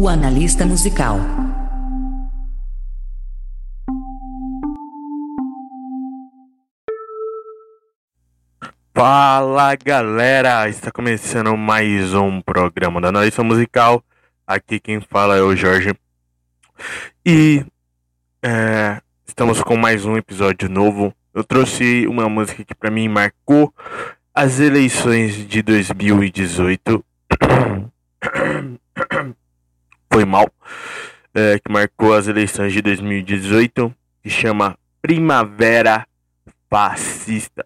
O analista musical. Fala galera, está começando mais um programa da Analista Musical. Aqui quem fala é o Jorge. E é, estamos com mais um episódio novo. Eu trouxe uma música que para mim marcou as eleições de 2018. Foi mal. É, que marcou as eleições de 2018. Que chama Primavera Fascista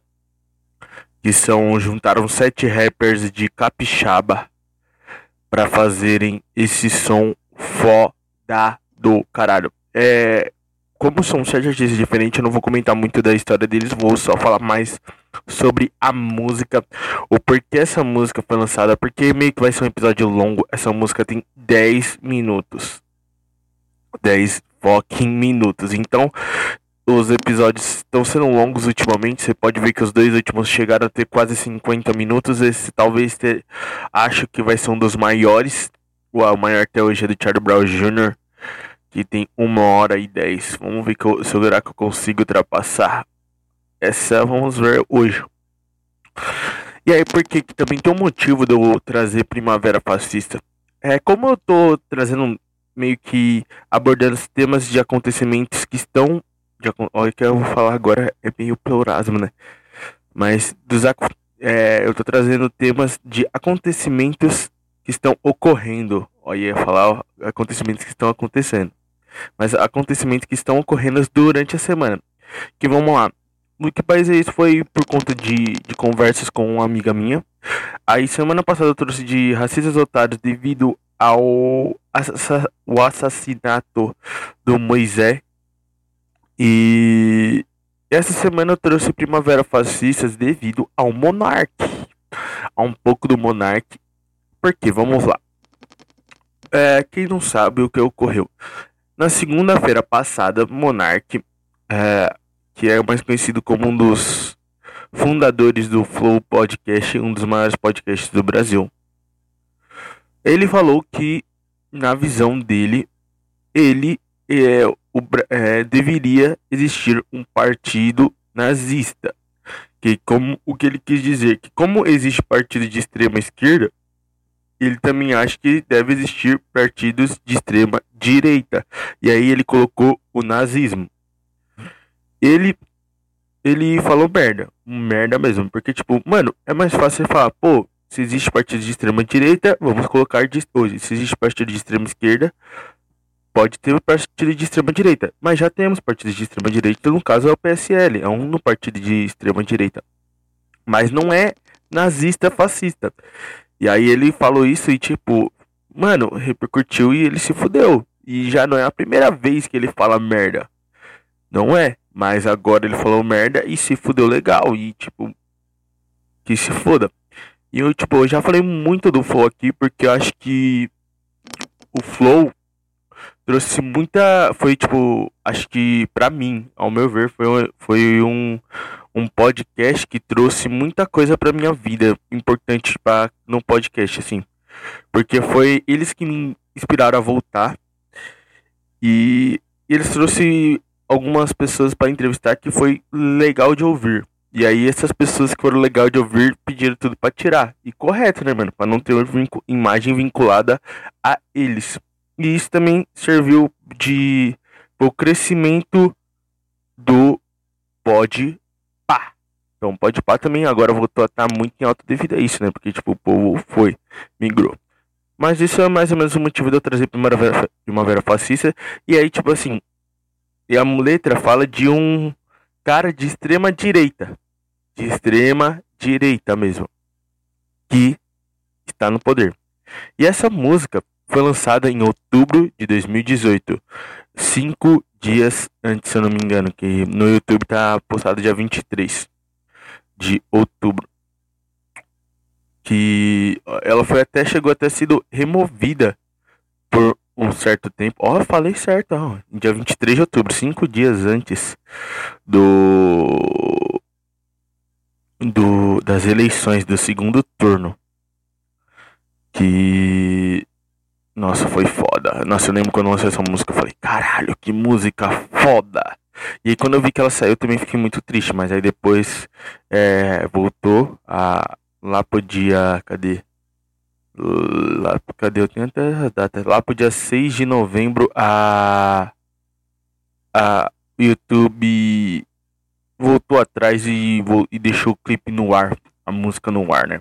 que são juntaram sete rappers de capixaba para fazerem esse som foda do caralho. É, como são sete artistas diferentes, eu não vou comentar muito da história deles, vou só falar mais sobre a música, o porquê essa música foi lançada, porque meio que vai ser um episódio longo. Essa música tem 10 minutos. 10 fucking minutos. Então, os episódios estão sendo longos ultimamente. Você pode ver que os dois últimos chegaram a ter quase 50 minutos. Esse talvez ter, acho que vai ser um dos maiores. O maior até hoje é do Charlie Brown Jr., que tem 1 hora e 10. Vamos ver eu, se eu que eu consigo ultrapassar. Essa vamos ver hoje. E aí, porque também tem um motivo de eu trazer Primavera Fascista. É como eu tô trazendo meio que abordando os temas de acontecimentos que estão de, olha que eu vou falar agora é meio pleonasmo, né? Mas dos é, eu tô trazendo temas de acontecimentos que estão ocorrendo. Olha, ia falar acontecimentos que estão acontecendo. Mas acontecimentos que estão ocorrendo durante a semana. Que vamos lá. Que país é isso foi por conta de, de conversas com uma amiga minha. Aí semana passada eu trouxe de racistas otários devido ao o assassinato do Moisés e essa semana eu trouxe Primavera Fascistas devido ao Monark. A um pouco do Monark. Porque, vamos lá. É, quem não sabe o que ocorreu. Na segunda-feira passada, Monark, é, que é mais conhecido como um dos fundadores do Flow Podcast, um dos maiores podcasts do Brasil, ele falou que, na visão dele, ele é, o, é, deveria existir um partido nazista. Que como o que ele quis dizer que como existe partido de extrema esquerda, ele também acha que deve existir partidos de extrema direita. E aí ele colocou o nazismo. Ele ele falou merda, merda mesmo, porque tipo, mano, é mais fácil você falar, pô, se existe partido de extrema direita, vamos colocar de hoje, se existe partido de extrema esquerda, pode ter partido de extrema direita, mas já temos partidos de extrema direita, no caso é o PSL, é um partido de extrema direita. Mas não é nazista fascista. E aí ele falou isso e tipo, mano, repercutiu e ele se fudeu. E já não é a primeira vez que ele fala merda. Não é, mas agora ele falou merda e se fudeu legal e tipo que se foda. E eu tipo, eu já falei muito do Flow aqui porque eu acho que o Flow trouxe muita. Foi tipo, acho que para mim, ao meu ver, foi, foi um, um podcast que trouxe muita coisa pra minha vida importante para no podcast, assim. Porque foi eles que me inspiraram a voltar. E eles trouxe algumas pessoas para entrevistar que foi legal de ouvir. E aí essas pessoas que foram legal de ouvir pediram tudo para tirar. E correto, né, mano? Para não ter uma imagem vinculada a eles. E isso também serviu de o crescimento do pode pá. Então pode pá também agora voltou a estar muito em alta devido a isso, né? Porque tipo o povo foi, migrou. Mas isso é mais ou menos o motivo de eu trazer Primavera, Primavera Fascista. E aí, tipo assim, e a letra fala de um cara de extrema direita. De extrema direita mesmo. Que está no poder. E essa música foi lançada em outubro de 2018, cinco dias antes, se eu não me engano, que no YouTube tá postado dia 23 de outubro. Que ela foi até chegou até sido removida por um certo tempo. Ó, oh, falei certo, ó, dia 23 de outubro, cinco dias antes do do das eleições do segundo turno. Que nossa, foi foda. Nossa, eu lembro quando eu lancei essa música, eu falei, caralho, que música foda. E aí quando eu vi que ela saiu, eu também fiquei muito triste, mas aí depois é, voltou a lá pro dia, cadê? Lá, cadê? Eu tenho até a data. Lá pro dia 6 de novembro, a, a YouTube voltou atrás e, e deixou o clipe no ar, a música no ar, né?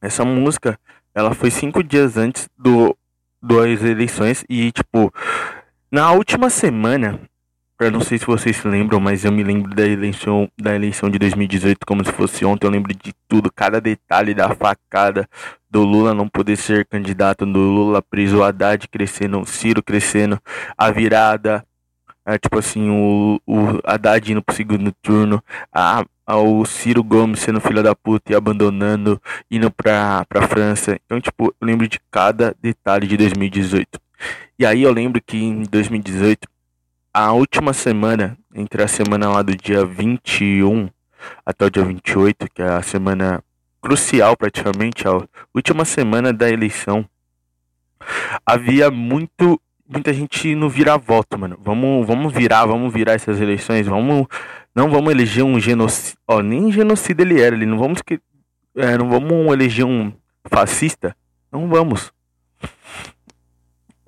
Essa música, ela foi cinco dias antes do das eleições e tipo na última semana eu não sei se vocês se lembram, mas eu me lembro da eleição, da eleição de 2018 como se fosse ontem. Eu lembro de tudo, cada detalhe da facada do Lula não poder ser candidato, do Lula preso, o Haddad crescendo, o Ciro crescendo, a virada, é, tipo assim, o, o Haddad indo pro segundo turno, a, a, o Ciro Gomes sendo filho da puta e abandonando, indo pra, pra França. Então, tipo, eu lembro de cada detalhe de 2018. E aí eu lembro que em 2018 a última semana, entre a semana lá do dia 21 até o dia 28, que é a semana crucial praticamente, a última semana da eleição, havia muito muita gente no virar-voto, mano. Vamos, vamos virar, vamos virar essas eleições, vamos não vamos eleger um genocida, ó, nem genocida ele era, ele não vamos que é, não vamos eleger um fascista, não vamos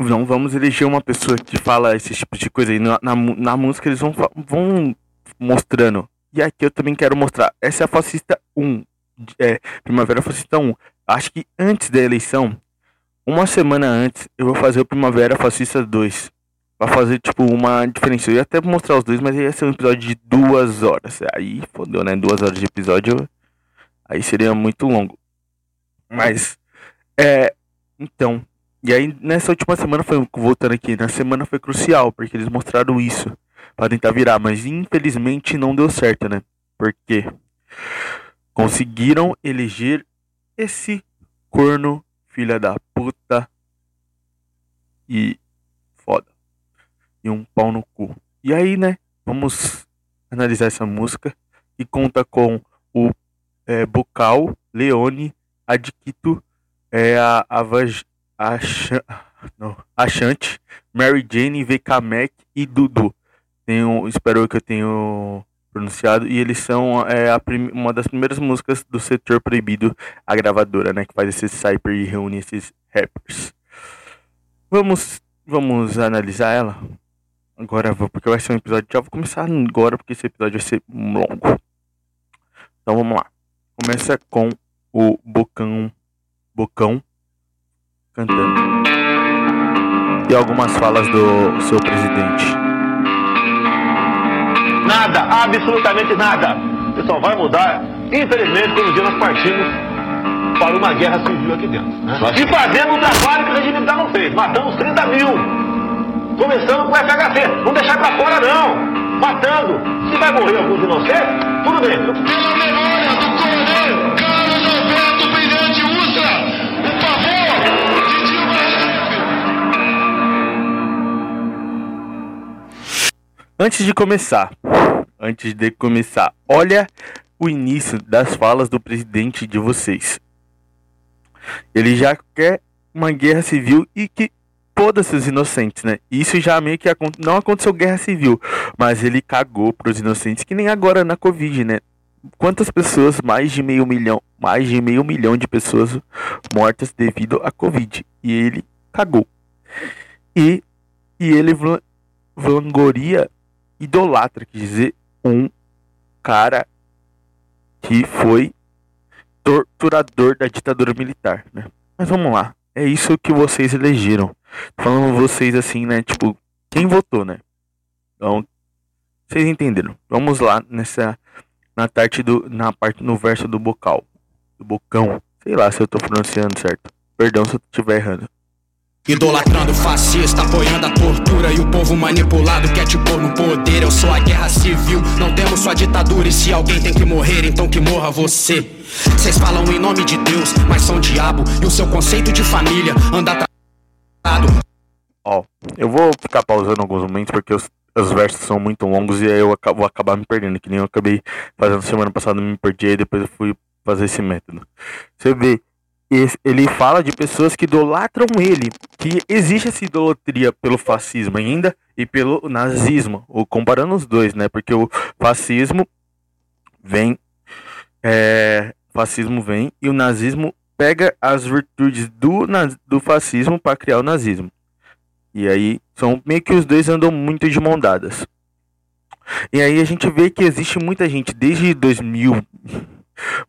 não vamos eleger uma pessoa que fala esse tipo de coisa aí. Na, na, na, música eles vão, vão mostrando. E aqui eu também quero mostrar. Essa é a Fascista 1. É, Primavera Fascista 1. Acho que antes da eleição, uma semana antes, eu vou fazer o Primavera Fascista 2. Pra fazer, tipo, uma diferença. Eu ia até mostrar os dois, mas ia ser um episódio de duas horas. Aí, fodeu, né? Duas horas de episódio. Aí seria muito longo. Mas, é. Então, e aí, nessa última semana, foi voltando aqui, na semana foi crucial, porque eles mostraram isso para tentar virar, mas infelizmente não deu certo, né? Porque conseguiram eleger esse corno, filha da puta e foda. E um pau no cu. E aí, né? Vamos analisar essa música que conta com o é, Bocal, Leone, Adquito, é, a, a Achante, Mary Jane, VK Mac e Dudu. Tenho, espero que eu tenha pronunciado. E eles são é, uma das primeiras músicas do setor proibido, a gravadora, né? Que faz esse cypher e reúne esses rappers. Vamos, vamos analisar ela? Agora vou, porque vai ser um episódio. Já vou começar agora, porque esse episódio vai ser longo. Então vamos lá. Começa com o Bocão. Bocão cantando. E algumas falas do seu presidente. Nada, absolutamente nada. Isso só vai mudar, infelizmente, quando um dia nós partimos para uma guerra civil aqui dentro. Né? E fazendo o trabalho que o regime militar não fez. Matamos 30 mil. Começando com o FHC. Não deixar para fora, não. Matando. Se vai morrer alguns inocentes, tudo bem. Pela memória do coronel Antes de começar, antes de começar, olha o início das falas do presidente de vocês. Ele já quer uma guerra civil e que foda-se os inocentes, né? Isso já meio que não aconteceu guerra civil, mas ele cagou pros inocentes, que nem agora na Covid, né? Quantas pessoas, mais de meio milhão, mais de meio milhão de pessoas mortas devido à Covid. E ele cagou. E, e ele vangoria idolatra, quer dizer, um cara que foi torturador da ditadura militar, né? Mas vamos lá, é isso que vocês elegeram. Falando vocês assim, né? Tipo, quem votou, né? Então, vocês entenderam. Vamos lá nessa na parte do na parte no verso do bocal, do bocão. Sei lá se eu tô pronunciando certo. Perdão se eu estiver errando. Idolatrando fascista, apoiando a tortura e o povo manipulado quer te pôr no poder. Eu sou a guerra civil, não temos só ditadura. E se alguém tem que morrer, então que morra você. Vocês falam em nome de Deus, mas são diabo. E o seu conceito de família anda atrasado. Ó, eu vou ficar pausando alguns momentos porque os, os versos são muito longos e aí eu vou acabar me perdendo. Que nem eu acabei fazendo semana passada, me perdi e depois eu fui fazer esse método. Você vê ele fala de pessoas que idolatram ele, que existe essa idolatria pelo fascismo ainda e pelo nazismo, ou comparando os dois, né? Porque o fascismo vem, é, fascismo vem e o nazismo pega as virtudes do, do fascismo para criar o nazismo. E aí são meio que os dois andam muito de mão dadas. E aí a gente vê que existe muita gente desde 2000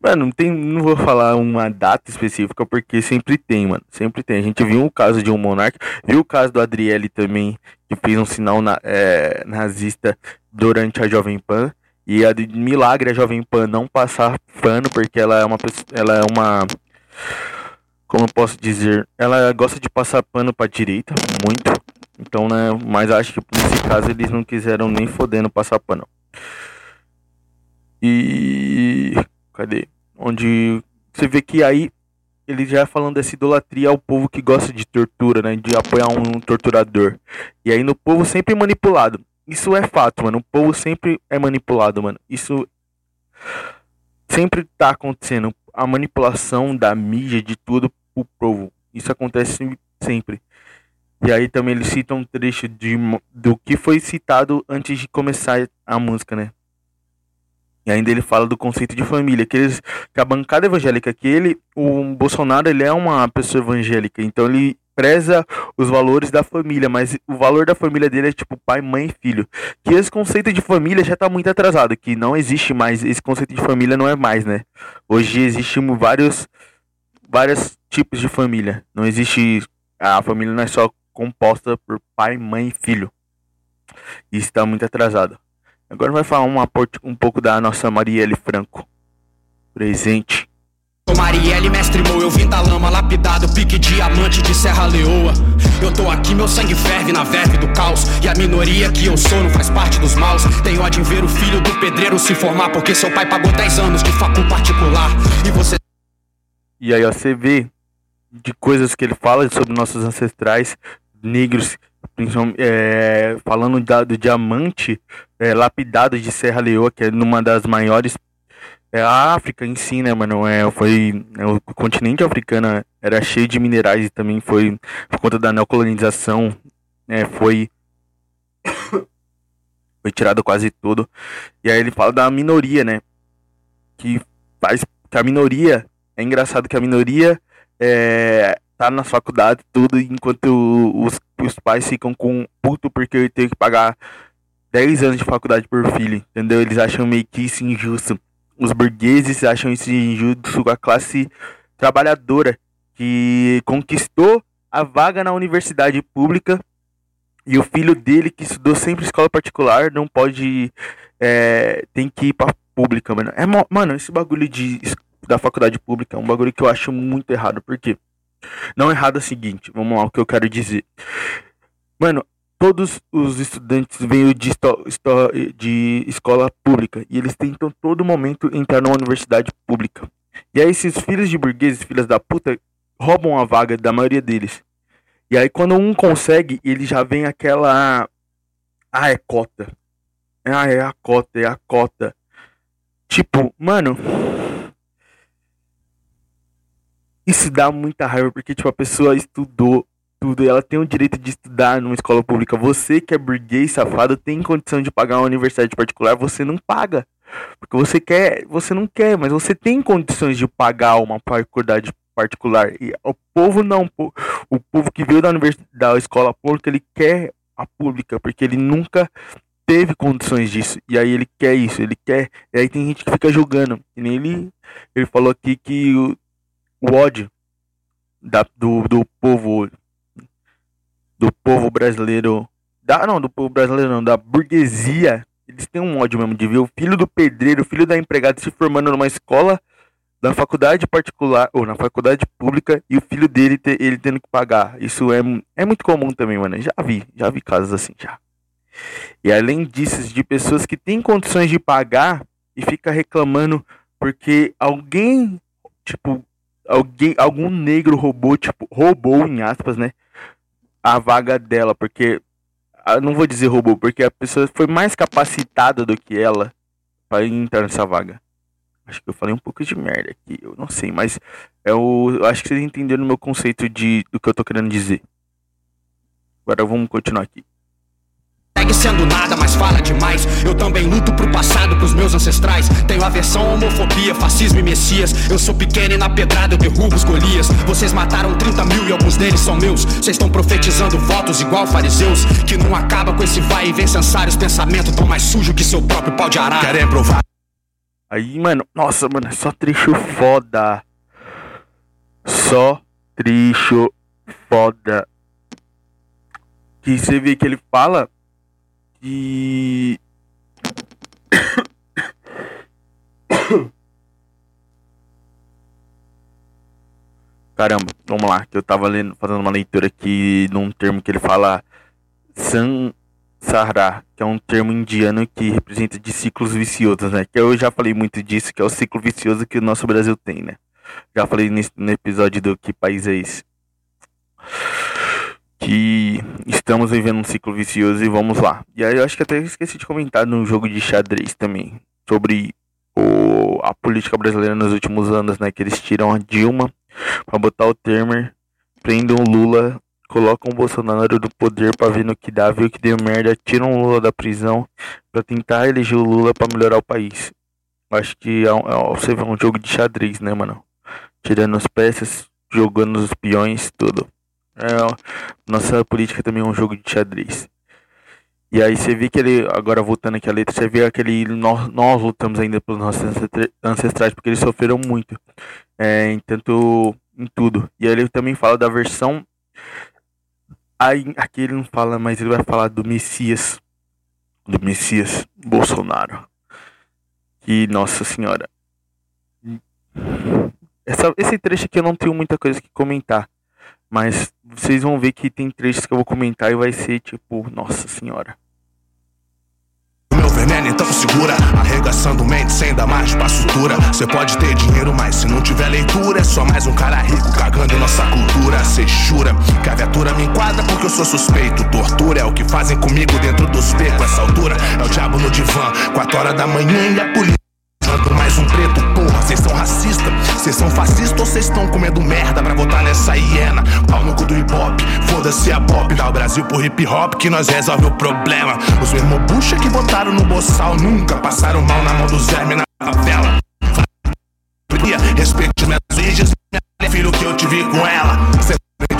Mano, não tem, não vou falar uma data específica porque sempre tem, mano. Sempre tem. A gente viu o caso de um monarca, viu o caso do Adriele também, que fez um sinal na- é, nazista durante a Jovem Pan. E a de milagre a Jovem Pan não passar pano porque ela é uma ela é uma como eu posso dizer, ela gosta de passar pano pra direita, muito. Então, né, mas acho que nesse caso eles não quiseram nem fodendo passar pano. E cadê? Onde você vê que aí ele já falando dessa idolatria ao povo que gosta de tortura, né? De apoiar um torturador. E aí no povo sempre manipulado. Isso é fato, mano. O povo sempre é manipulado, mano. Isso sempre tá acontecendo. A manipulação da mídia, de tudo, pro povo. Isso acontece sempre. E aí também eles citam um trecho de, do que foi citado antes de começar a música, né? E ainda ele fala do conceito de família, que, eles, que a bancada evangélica, que ele, o Bolsonaro, ele é uma pessoa evangélica, então ele preza os valores da família, mas o valor da família dele é tipo pai, mãe e filho. Que esse conceito de família já tá muito atrasado, que não existe mais, esse conceito de família não é mais, né? Hoje existem vários, vários tipos de família. Não existe, a família não é só composta por pai, mãe e filho. Isso tá muito atrasado. Agora vai falar porti- um pouco da nossa Marielle Franco. Presente. Marielle, mestre Mo, eu vim da lama lapidado, pique diamante de Serra Leoa. Eu tô aqui, meu sangue ferve na verve do caos. E a minoria que eu sou não faz parte dos maus. Tenho ódio em ver o filho do pedreiro se formar, porque seu pai pagou 10 anos de facul particular. E você E aí ó, você vê de coisas que ele fala sobre nossos ancestrais negros, principalmente, é, falando da- do diamante é, lapidado de Serra Leoa, que é numa das maiores. É, a África em si, né, mano? É, foi, é, o continente africano era cheio de minerais e também foi por conta da neocolonização, é, foi. foi tirado quase tudo. E aí ele fala da minoria, né? Que faz. Que a minoria é engraçado que a minoria é, tá na faculdade tudo, enquanto os, os pais ficam com puto porque tem que pagar 10 anos de faculdade por filho, entendeu? Eles acham meio que isso injusto. Os burgueses acham isso injusto com a classe trabalhadora que conquistou a vaga na universidade pública e o filho dele, que estudou sempre em escola particular, não pode. É, tem que ir pra pública, mano. É, mano, esse bagulho de, da faculdade pública é um bagulho que eu acho muito errado. Por quê? Não errado é o seguinte, vamos lá, o que eu quero dizer. Mano, todos os estudantes vêm de, de escola pública e eles tentam todo momento entrar numa universidade pública. E aí esses filhos de burgueses, filhas da puta, roubam a vaga da maioria deles. E aí quando um consegue, ele já vem aquela. Ah, é cota. Ah, é a cota, é a cota. Tipo, mano. Isso dá muita raiva porque, tipo, a pessoa estudou tudo ela tem o direito de estudar numa escola pública. Você que é burguês safado tem condição de pagar uma universidade particular, você não paga. Porque você quer, você não quer, mas você tem condições de pagar uma faculdade particular. E o povo não, o povo que veio da universidade, da escola pública, ele quer a pública, porque ele nunca teve condições disso. E aí ele quer isso, ele quer. E aí tem gente que fica julgando. E nem ele, ele falou aqui que o, o ódio da, do, do povo do povo brasileiro. Da, não, do povo brasileiro não, da burguesia. Eles têm um ódio mesmo de ver o filho do pedreiro, o filho da empregada se formando numa escola da faculdade particular ou na faculdade pública e o filho dele te- ele tendo que pagar. Isso é, é muito comum também, mano. Já vi, já vi casos assim já. E além disso, de pessoas que têm condições de pagar e fica reclamando porque alguém, tipo, alguém, algum negro roubou, tipo, roubou em aspas, né, a vaga dela, porque ah, não vou dizer roubou, porque a pessoa foi mais capacitada do que ela para entrar nessa vaga. Acho que eu falei um pouco de merda aqui, eu não sei, mas eu, eu acho que vocês entenderam o meu conceito de, do que eu tô querendo dizer. Agora vamos continuar aqui. Segue sendo nada, mas fala demais. Eu também luto pro passado, pros meus ancestrais. Tenho aversão, homofobia, fascismo e messias. Eu sou pequeno e na pedrada eu derrubo os Golias. Vocês mataram 30 mil e alguns deles são meus. Vocês estão profetizando votos igual fariseus. Que não acaba com esse vai e vem censar os pensamentos tão mais sujo que seu próprio pau de arara. Querem provar Aí, mano, nossa, mano, é só trecho foda. Só trecho foda. Que você vê que ele fala que. Caramba, vamos lá, que eu tava lendo, fazendo uma leitura aqui num termo que ele fala Sansara, que é um termo indiano que representa de ciclos viciosos, né? Que eu já falei muito disso, que é o ciclo vicioso que o nosso Brasil tem, né? Já falei nesse, no episódio do Que País é Esse? Que estamos vivendo um ciclo vicioso e vamos lá. E aí eu acho que até esqueci de comentar no jogo de xadrez também, sobre o, a política brasileira nos últimos anos, né? Que eles tiram a Dilma pra botar o Temer, prendem o Lula, colocam o Bolsonaro do poder pra ver no que dá, viu que deu merda, tiram o Lula da prisão pra tentar eleger o Lula pra melhorar o país. Acho que é é você vê um jogo de xadrez, né, mano? Tirando as peças, jogando os peões, tudo. É, nossa política também é um jogo de xadrez. E aí você vê que ele, agora voltando aqui a letra, você vê aquele nós, nós lutamos ainda pelos nossos ancestra- ancestrais porque eles sofreram muito. É, em tanto em tudo. E aí ele também fala da versão aí aqui ele não fala, mas ele vai falar do Messias do Messias Bolsonaro. Que nossa senhora. Essa, esse trecho aqui eu não tenho muita coisa que comentar. Mas vocês vão ver que tem trechos que eu vou comentar e vai ser tipo, nossa senhora. meu veneno, então segura Arregaçando mente sem dar mais pra sutura Cê pode ter dinheiro, mas se não tiver leitura É só mais um cara rico cagando em nossa cultura. Cê jura que a viatura me enquadra porque eu sou suspeito. Tortura é o que fazem comigo dentro dos becos Essa altura é o diabo no divã. Quatro horas da manhã e a polícia mais um preto, porra, cês são racistas Cês são fascistas ou cês estão comendo merda pra votar nessa hiena? Pau no cu do hip hop, foda-se a pop. Dá o Brasil pro hip hop que nós resolve o problema. Os mesmos bucha que votaram no boçal Nunca passaram mal na mão dos vermes na favela. Respeite minhas minha filho que eu te vi com ela. Cê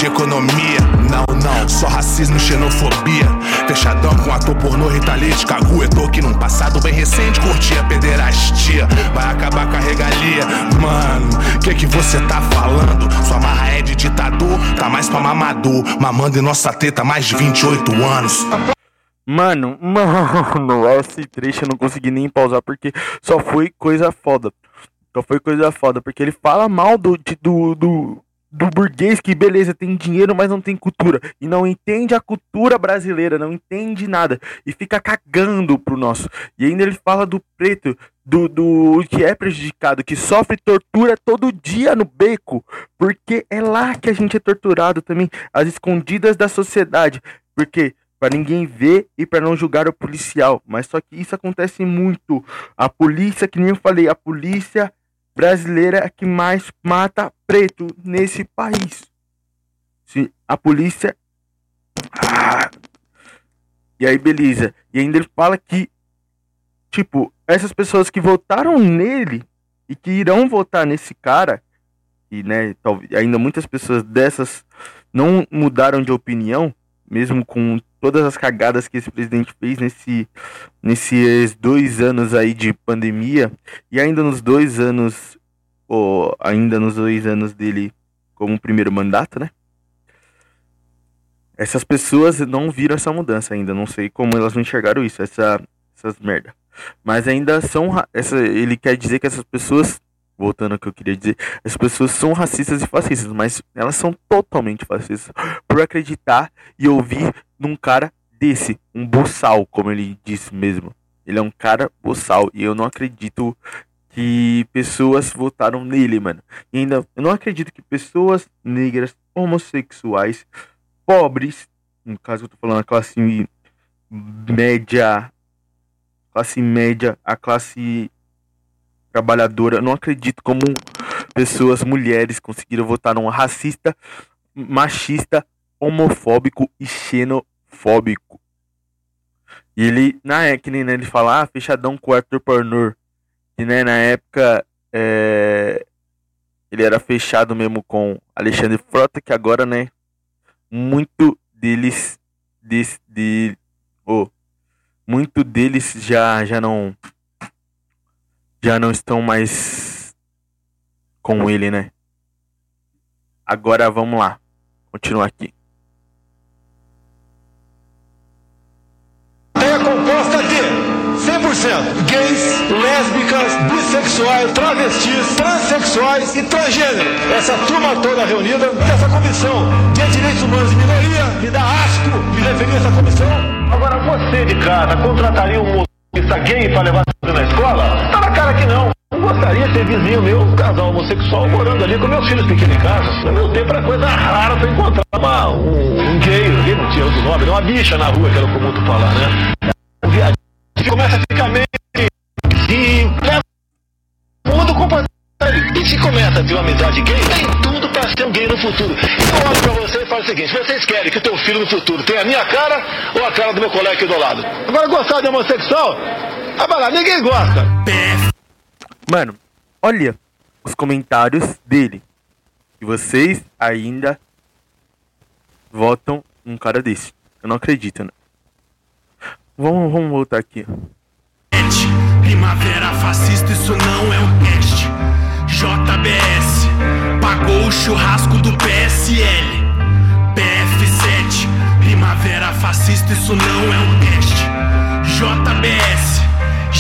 de economia, não, não, só racismo e xenofobia. Fechadão com ator pornô, ritalite, caguetou que num passado bem recente curtia pederastia. Vai acabar com a regalia, mano. Que que você tá falando? Sua marra é de ditador, tá mais pra mamador. Mamando em nossa teta mais de 28 anos. Mano, mano, esse trecho eu não consegui nem pausar porque só foi coisa foda. Só foi coisa foda, porque ele fala mal do, do, do, do burguês que, beleza, tem dinheiro, mas não tem cultura. E não entende a cultura brasileira, não entende nada. E fica cagando pro nosso. E ainda ele fala do preto, do, do que é prejudicado, que sofre tortura todo dia no beco. Porque é lá que a gente é torturado também, às escondidas da sociedade. Porque Pra ninguém ver e pra não julgar o policial. Mas só que isso acontece muito. A polícia, que nem eu falei, a polícia brasileira é que mais mata preto nesse país. Sim, a polícia. Ah. E aí, beleza. E ainda ele fala que, tipo, essas pessoas que votaram nele e que irão votar nesse cara, e né, talvez ainda muitas pessoas dessas não mudaram de opinião, mesmo com todas as cagadas que esse presidente fez nesse, nesses dois anos aí de pandemia, e ainda nos dois anos, ou ainda nos dois anos dele como primeiro mandato, né? Essas pessoas não viram essa mudança ainda, não sei como elas não enxergaram isso, essa, essas merda. Mas ainda são, essa, ele quer dizer que essas pessoas, voltando ao que eu queria dizer, as pessoas são racistas e fascistas, mas elas são totalmente fascistas por acreditar e ouvir num cara desse, um boçal, como ele disse mesmo. Ele é um cara boçal e eu não acredito que pessoas votaram nele, mano. E ainda, eu não acredito que pessoas negras, homossexuais, pobres, no caso eu tô falando a classe média, classe média, a classe trabalhadora. Eu não acredito como pessoas, mulheres, conseguiram votar num racista, machista, homofóbico e xenofóbico. E ele, na época, né, ele fala, ah, fechadão com o Arthur Pornor. E né, na época é, ele era fechado mesmo com Alexandre Frota, que agora, né, muito deles de, de oh, muito deles já já não já não estão mais com ele, né? Agora vamos lá. Continuar aqui. Gays, lésbicas, bissexuais, travestis, transexuais e transgênero. Essa turma toda reunida, essa comissão de direitos humanos e minoria, me dá asco de referir essa comissão. Agora, você de casa contrataria um motorista gay para levar na escola? Tá na cara que não. Eu gostaria de ser vizinho meu, um casal homossexual, morando ali com meus filhos pequenos em casa. No meu tempo era coisa rara pra encontrar uma, um, um gay, não tinha outro nome, uma bicha na rua, que era comum tu falar, né? Um viadinho que começa a ficar meio vizinho, leva mundo completamente. E se começa a ter uma amizade gay, tem tudo pra ser um gay no futuro. Eu olho pra você e falo o seguinte: vocês querem que o teu filho no futuro tenha a minha cara ou a cara do meu colega aqui do lado? Agora, gostar de homossexual? Ah, lá, ninguém gosta. Mano, olha os comentários dele. E vocês ainda votam um cara desse. Eu não acredito, né? Vamos, vamos voltar aqui. Primavera fascista, isso não é um teste. JBS pagou o churrasco do PSL. PF7, primavera fascista, isso não é um teste. JBS.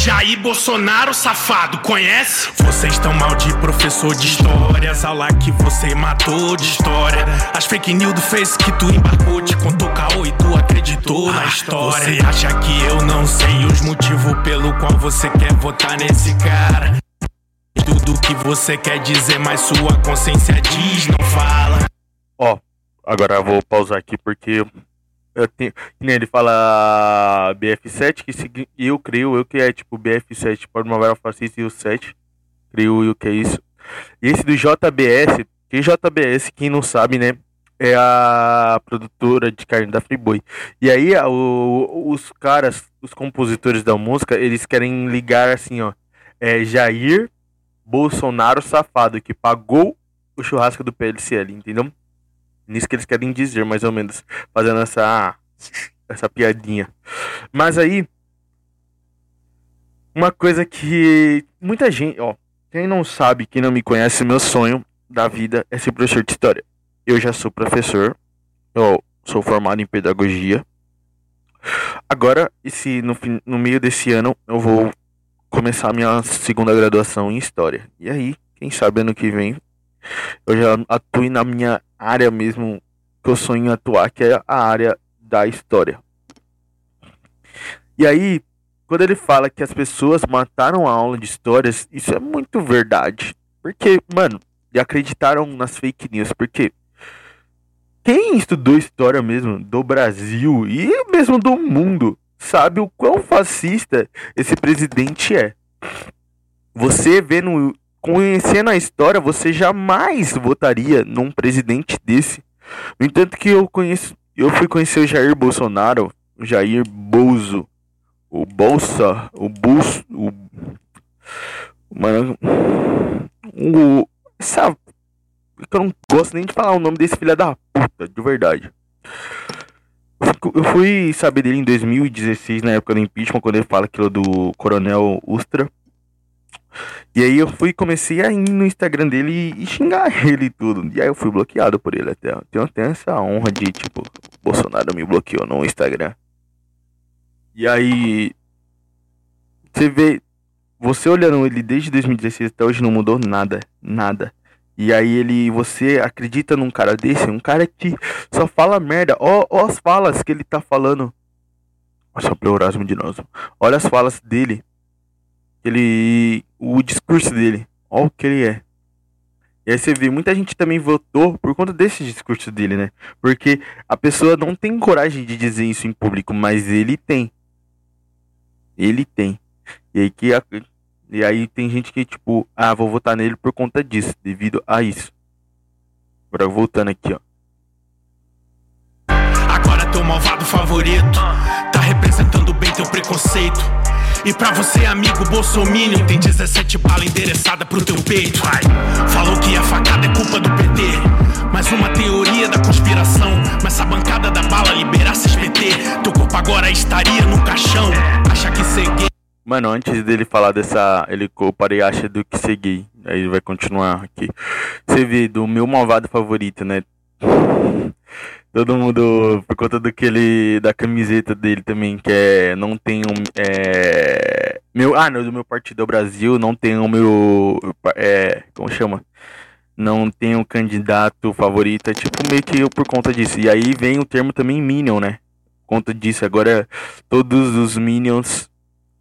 Jair Bolsonaro, safado, conhece? Vocês estão mal de professor de histórias. Aula que você matou de história. As fake news do Face que tu embarcou, te contou caô e tu acreditou na história. Você acha que eu não sei os motivos pelo qual você quer votar nesse cara? Tudo que você quer dizer, mas sua consciência diz, não fala. Ó, agora eu vou pausar aqui porque eu tenho, que nem ele fala BF7, que eu creio eu que é tipo BF7, Primavera Fascista e o 7. Creio eu que é isso. E esse do JBS, que JBS, quem não sabe, né? É a produtora de carne da Friboi. E aí o- os caras, os compositores da música, eles querem ligar assim, ó. É Jair Bolsonaro safado, que pagou o churrasco do PLCL, entendeu? Nisso que eles querem dizer, mais ou menos, fazendo essa essa piadinha. Mas aí uma coisa que muita gente, ó, quem não sabe, quem não me conhece, meu sonho da vida é ser professor de história. Eu já sou professor, eu sou formado em pedagogia. Agora, esse no, no meio desse ano, eu vou começar minha segunda graduação em história. E aí, quem sabe ano que vem eu já atue na minha área mesmo que eu sonho atuar, que é a área da história. E aí, quando ele fala que as pessoas mataram a aula de histórias, isso é muito verdade. Porque, mano, e acreditaram nas fake news. Porque quem estudou história mesmo do Brasil e mesmo do mundo sabe o quão fascista esse presidente é. Você vendo, conhecendo a história, você jamais votaria num presidente desse. No entanto que eu conheço, eu fui conhecer o Jair Bolsonaro, o Jair Bolso, o Bolsa, o Bus, o mano, o essa eu não gosto nem de falar o nome desse filho da puta, de verdade. Eu fui saber dele em 2016, na época do impeachment, quando ele fala aquilo do Coronel Ustra. E aí eu fui comecei a ir no Instagram dele e xingar ele e tudo. E aí eu fui bloqueado por ele até. Tenho, tenho essa honra de, tipo, Bolsonaro me bloqueou no Instagram. E aí. Você vê. Você olhando ele desde 2016 até hoje não mudou nada. Nada. E aí ele. Você acredita num cara desse? Um cara que só fala merda. Ó, ó as falas que ele tá falando. Pro Erasmo de nós. Olha as falas dele. Ele. O discurso dele. Olha o que ele é. E aí você vê, muita gente também votou por conta desse discurso dele, né? Porque a pessoa não tem coragem de dizer isso em público, mas ele tem. Ele tem. E aí que E aí tem gente que, tipo, ah, vou votar nele por conta disso, devido a isso. Agora voltando aqui, ó. Teu malvado favorito tá representando bem teu preconceito. E pra você, amigo Bolsominion, tem 17 balas endereçada pro teu peito. Falou que a facada é culpa do PT. Mais uma teoria da conspiração. Mas a bancada da bala liberasse SPT. Teu corpo agora estaria no caixão. Acha que ser gay. Mano, antes dele falar dessa. Ele parei acha do que gay. Aí ele vai continuar aqui. Você vê do meu malvado favorito, né? Todo mundo, por conta do que ele. da camiseta dele também, que é. Não um. É, meu, ah, não, do meu partido é Brasil, não tem o meu. É, como chama? Não um candidato favorito, é tipo meio que eu por conta disso. E aí vem o termo também Minion, né? Por conta disso, agora todos os Minions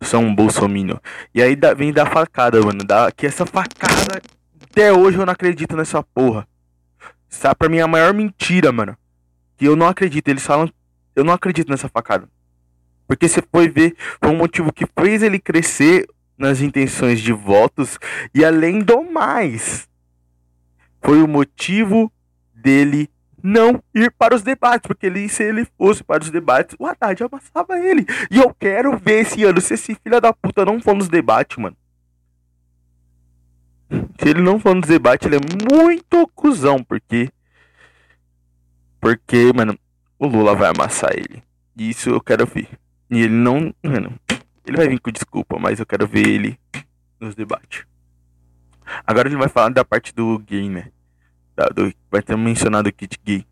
são Bolsominion. E aí dá, vem da facada, mano. Dá, que essa facada. Até hoje eu não acredito nessa porra. Sabe, pra mim é a maior mentira, mano que eu não acredito. Eles falam, eu não acredito nessa facada. Porque você foi ver, foi um motivo que fez ele crescer nas intenções de votos e além do mais, foi o motivo dele não ir para os debates, porque ele, se ele fosse para os debates, o Haddad amassava ele. E eu quero ver esse ano se esse filho da puta não for nos debates, mano. Se ele não for nos debates, ele é muito cuzão, porque porque, mano, o Lula vai amassar ele. Isso eu quero ver. E ele não. Mano, ele vai vir com desculpa, mas eu quero ver ele nos debates. Agora ele vai falar da parte do gay, né? Da, do, vai ter mencionado o kit gay.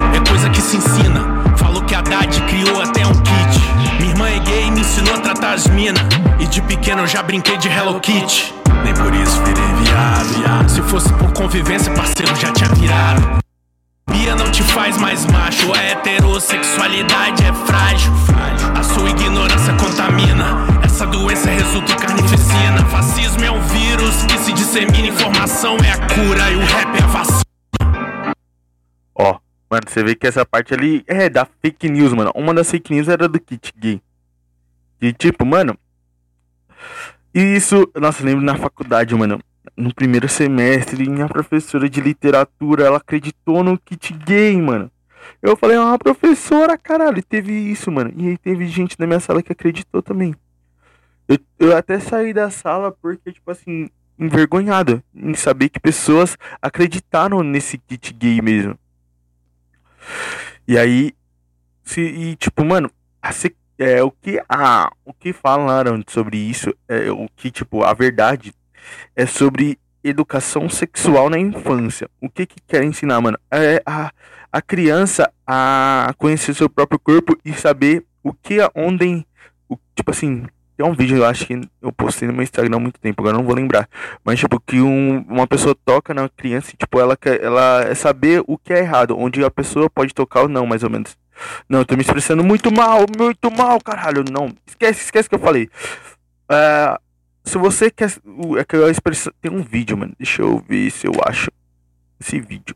É coisa que se ensina. Falou que a Haddad criou até um kit. Minha irmã é gay e me ensinou a tratar as minas. E de pequeno eu já brinquei de Hello Kitty. Nem por isso virei viado. Se fosse por convivência, parceiro já tinha virado. Bia não te faz mais macho, a heterossexualidade é frágil. A sua ignorância contamina. Essa doença resulta em carnificina. Fascismo é um vírus que se dissemina. Informação é a cura e o rap é a vacina. Ó, mano, você vê que essa parte ali é da fake news, mano. Uma das fake news era do kit gay. Que tipo, mano. Isso, nossa, lembro na faculdade, mano no primeiro semestre, minha professora de literatura, ela acreditou no kit gay, mano. Eu falei, ah, professora, caralho, teve isso, mano. E aí teve gente na minha sala que acreditou também. Eu, eu até saí da sala porque, tipo assim, envergonhado em saber que pessoas acreditaram nesse kit gay mesmo. E aí, se, e tipo, mano, a, é, o que a, o que falaram sobre isso, é o que, tipo, a verdade é sobre educação sexual na infância. O que que quer ensinar, mano? É a, a criança a conhecer seu próprio corpo e saber o que, onde, o, tipo assim, tem um vídeo, eu acho que eu postei no meu Instagram há muito tempo, agora não vou lembrar. Mas, tipo, que um, uma pessoa toca na criança e, tipo, ela, quer, ela é saber o que é errado, onde a pessoa pode tocar ou não, mais ou menos. Não, eu tô me expressando muito mal, muito mal, caralho. Não, esquece, esquece que eu falei. É, se você quer. É que eu expressão. Tem um vídeo, mano. Deixa eu ver se eu acho esse vídeo.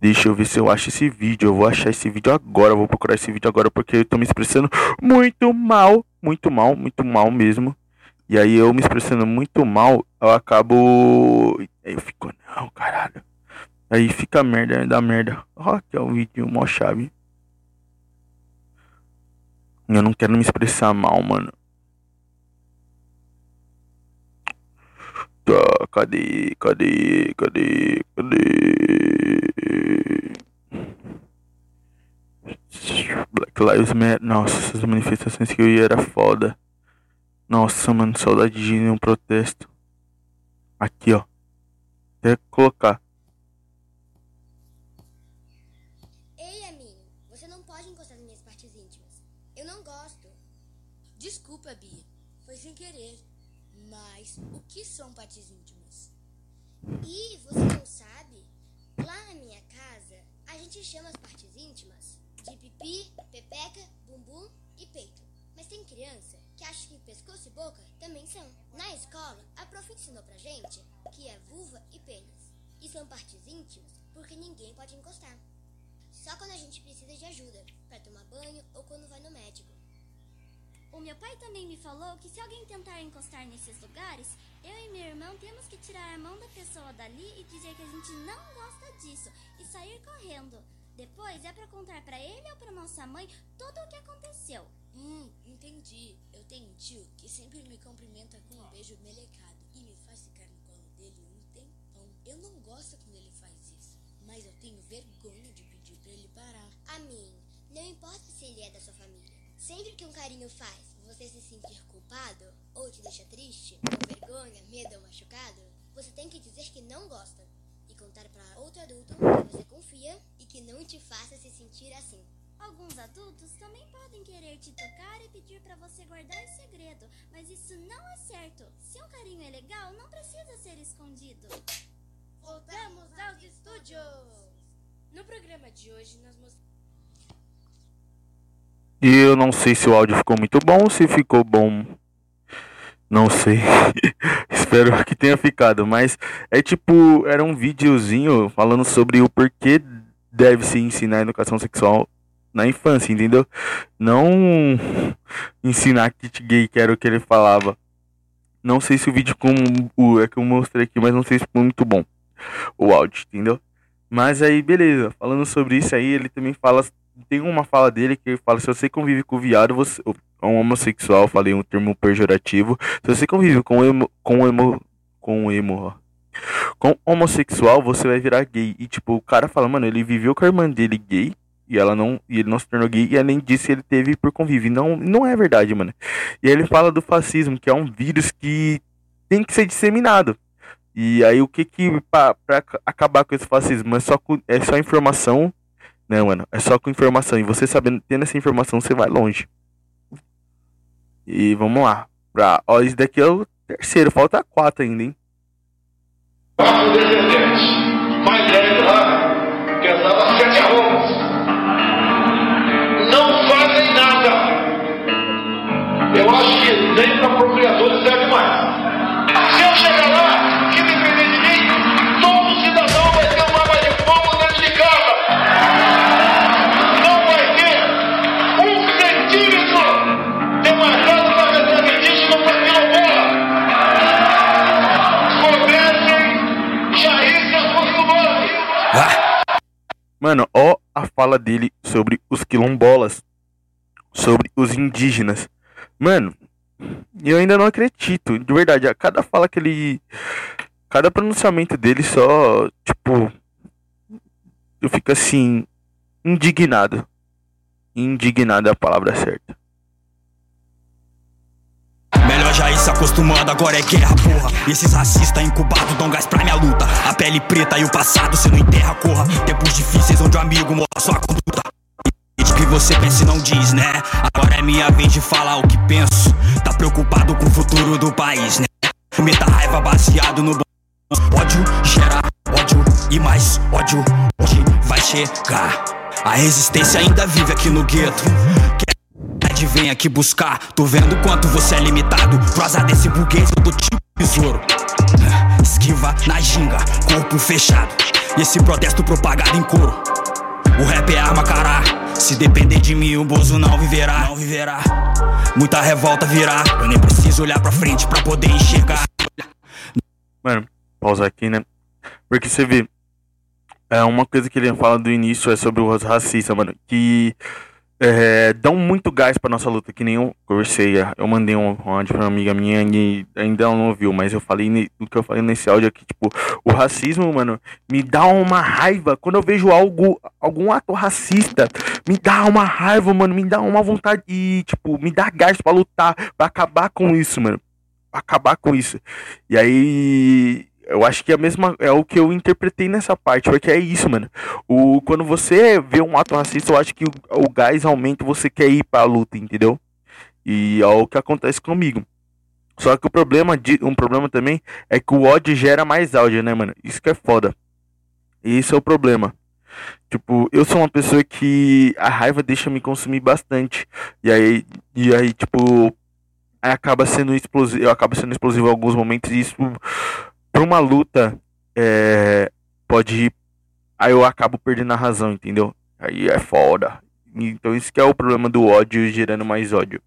Deixa eu ver se eu acho esse vídeo. Eu vou achar esse vídeo agora. Eu vou procurar esse vídeo agora porque eu tô me expressando muito mal. Muito mal, muito mal mesmo. E aí eu me expressando muito mal, eu acabo. Aí eu fico, não, caralho. Aí fica merda, dá merda. Ó, que é o vídeo, mó chave. Eu não quero me expressar mal, mano. Tá, cadê? Cadê? Cadê? Cadê? Black Lives Matter. Nossa, essas manifestações que eu ia era foda. Nossa, mano, saudade de ir em um protesto. Aqui, ó. Até colocar. Escola, a prof ensinou pra gente que é vulva e pênis. E são partes íntimas porque ninguém pode encostar. Só quando a gente precisa de ajuda, para tomar banho ou quando vai no médico. O meu pai também me falou que se alguém tentar encostar nesses lugares, eu e meu irmão temos que tirar a mão da pessoa dali e dizer que a gente não gosta disso e sair correndo. Depois é pra contar pra ele ou pra nossa mãe tudo o que aconteceu. Hum, entendi. Eu tenho um tio que sempre me cumprimenta com um beijo melecado e me faz ficar no colo dele um tempão. Eu não gosto quando ele faz isso, mas eu tenho vergonha de pedir pra ele parar. A mim, não importa se ele é da sua família. Sempre que um carinho faz você se sentir culpado ou te deixa triste, com vergonha, medo ou machucado, você tem que dizer que não gosta e contar para outro adulto que você confia e que não te faça se sentir assim. Alguns adultos também podem querer te tocar e pedir para você guardar segredo, mas isso não é certo. Se um carinho é legal, não precisa ser escondido. Voltamos aos estúdios! No programa de hoje, nós mostramos. E eu não sei se o áudio ficou muito bom, se ficou bom. Não sei. Espero que tenha ficado, mas é tipo, era um videozinho falando sobre o porquê deve se ensinar educação sexual na infância, entendeu? Não ensinar kit gay, que era o que ele falava. Não sei se o vídeo como o é que eu mostrei aqui, mas não sei se ficou muito bom o áudio, entendeu? Mas aí, beleza. Falando sobre isso aí, ele também fala. Tem uma fala dele que fala: se você convive com viado, você. Um homossexual, falei um termo pejorativo. Se você convive com emo. Com emo. Com emo. Com homossexual, você vai virar gay. E tipo, o cara fala, mano, ele viveu com a irmã dele gay. E ela não. E ele não se tornou gay. E além disso, ele teve por convívio. Não, não é verdade, mano. E ele fala do fascismo, que é um vírus que tem que ser disseminado. E aí o que que pra acabar com esse fascismo é só é só informação, né, mano? É só com informação e você sabendo tendo essa informação você vai longe. E vamos lá. Pra, ó, esse daqui é o terceiro, falta quatro ainda, hein? Lá, casava sete Eu acho que nem para procriadores serve mais. Se eu chegar lá, que depender de mim, todo cidadão vai ter uma arma de fogo dentro de casa. Não vai ter um centímetro demarcado para retroagredite no quilombola. Comecem já isso é muito Mano, ó a fala dele sobre os quilombolas, sobre os indígenas. Mano, eu ainda não acredito, de verdade, a cada fala que ele. Cada pronunciamento dele só, tipo. Eu fico assim. Indignado. Indignado é a palavra certa. Melhor já ir se acostumando, agora é guerra, porra. Esses racistas incubados dão gás pra minha luta. A pele preta e o passado se não enterra, corra. Tempos difíceis onde o amigo mostra sua conduta. O que você pensa e não diz, né? Agora é minha vez de falar o que penso. Tá preocupado com o futuro do país, né? Meta raiva baseado no. Ódio gera ódio e mais ódio. Hoje vai chegar. A resistência ainda vive aqui no gueto. Ed vem aqui buscar, tô vendo quanto você é limitado. Pro azar desse burguês eu dou tipo tesouro. Esquiva na ginga, corpo fechado. E esse protesto propagado em coro. O rap é arma, cará. Se depender de mim, o Bozo não viverá. Não viverá. Muita revolta virá. Eu nem preciso olhar pra frente pra poder enxergar. Mano, pausar aqui, né? Porque você vê. É uma coisa que ele fala do início é sobre os racistas, mano. Que é, dão muito gás pra nossa luta, que nem eu conversei. Eu mandei um áudio pra uma amiga minha e ainda ela não ouviu, mas eu falei o que eu falei nesse áudio aqui, tipo, o racismo, mano, me dá uma raiva. Quando eu vejo algo, algum ato racista, me dá uma raiva, mano, me dá uma vontade de, tipo, me dá gás pra lutar, pra acabar com isso, mano. Pra acabar com isso. E aí. Eu acho que é a mesma. É o que eu interpretei nessa parte. Porque é isso, mano. O, quando você vê um ato racista, eu acho que o, o gás aumenta você quer ir pra luta, entendeu? E é o que acontece comigo. Só que o problema, de, um problema também é que o ódio gera mais áudio, né, mano? Isso que é foda. Esse é o problema. Tipo, eu sou uma pessoa que a raiva deixa me consumir bastante. E aí, e aí tipo, acaba sendo explosivo, eu sendo explosivo em alguns momentos e isso pra uma luta é, pode aí eu acabo perdendo a razão, entendeu? Aí é foda. Então isso que é o problema do ódio gerando mais ódio.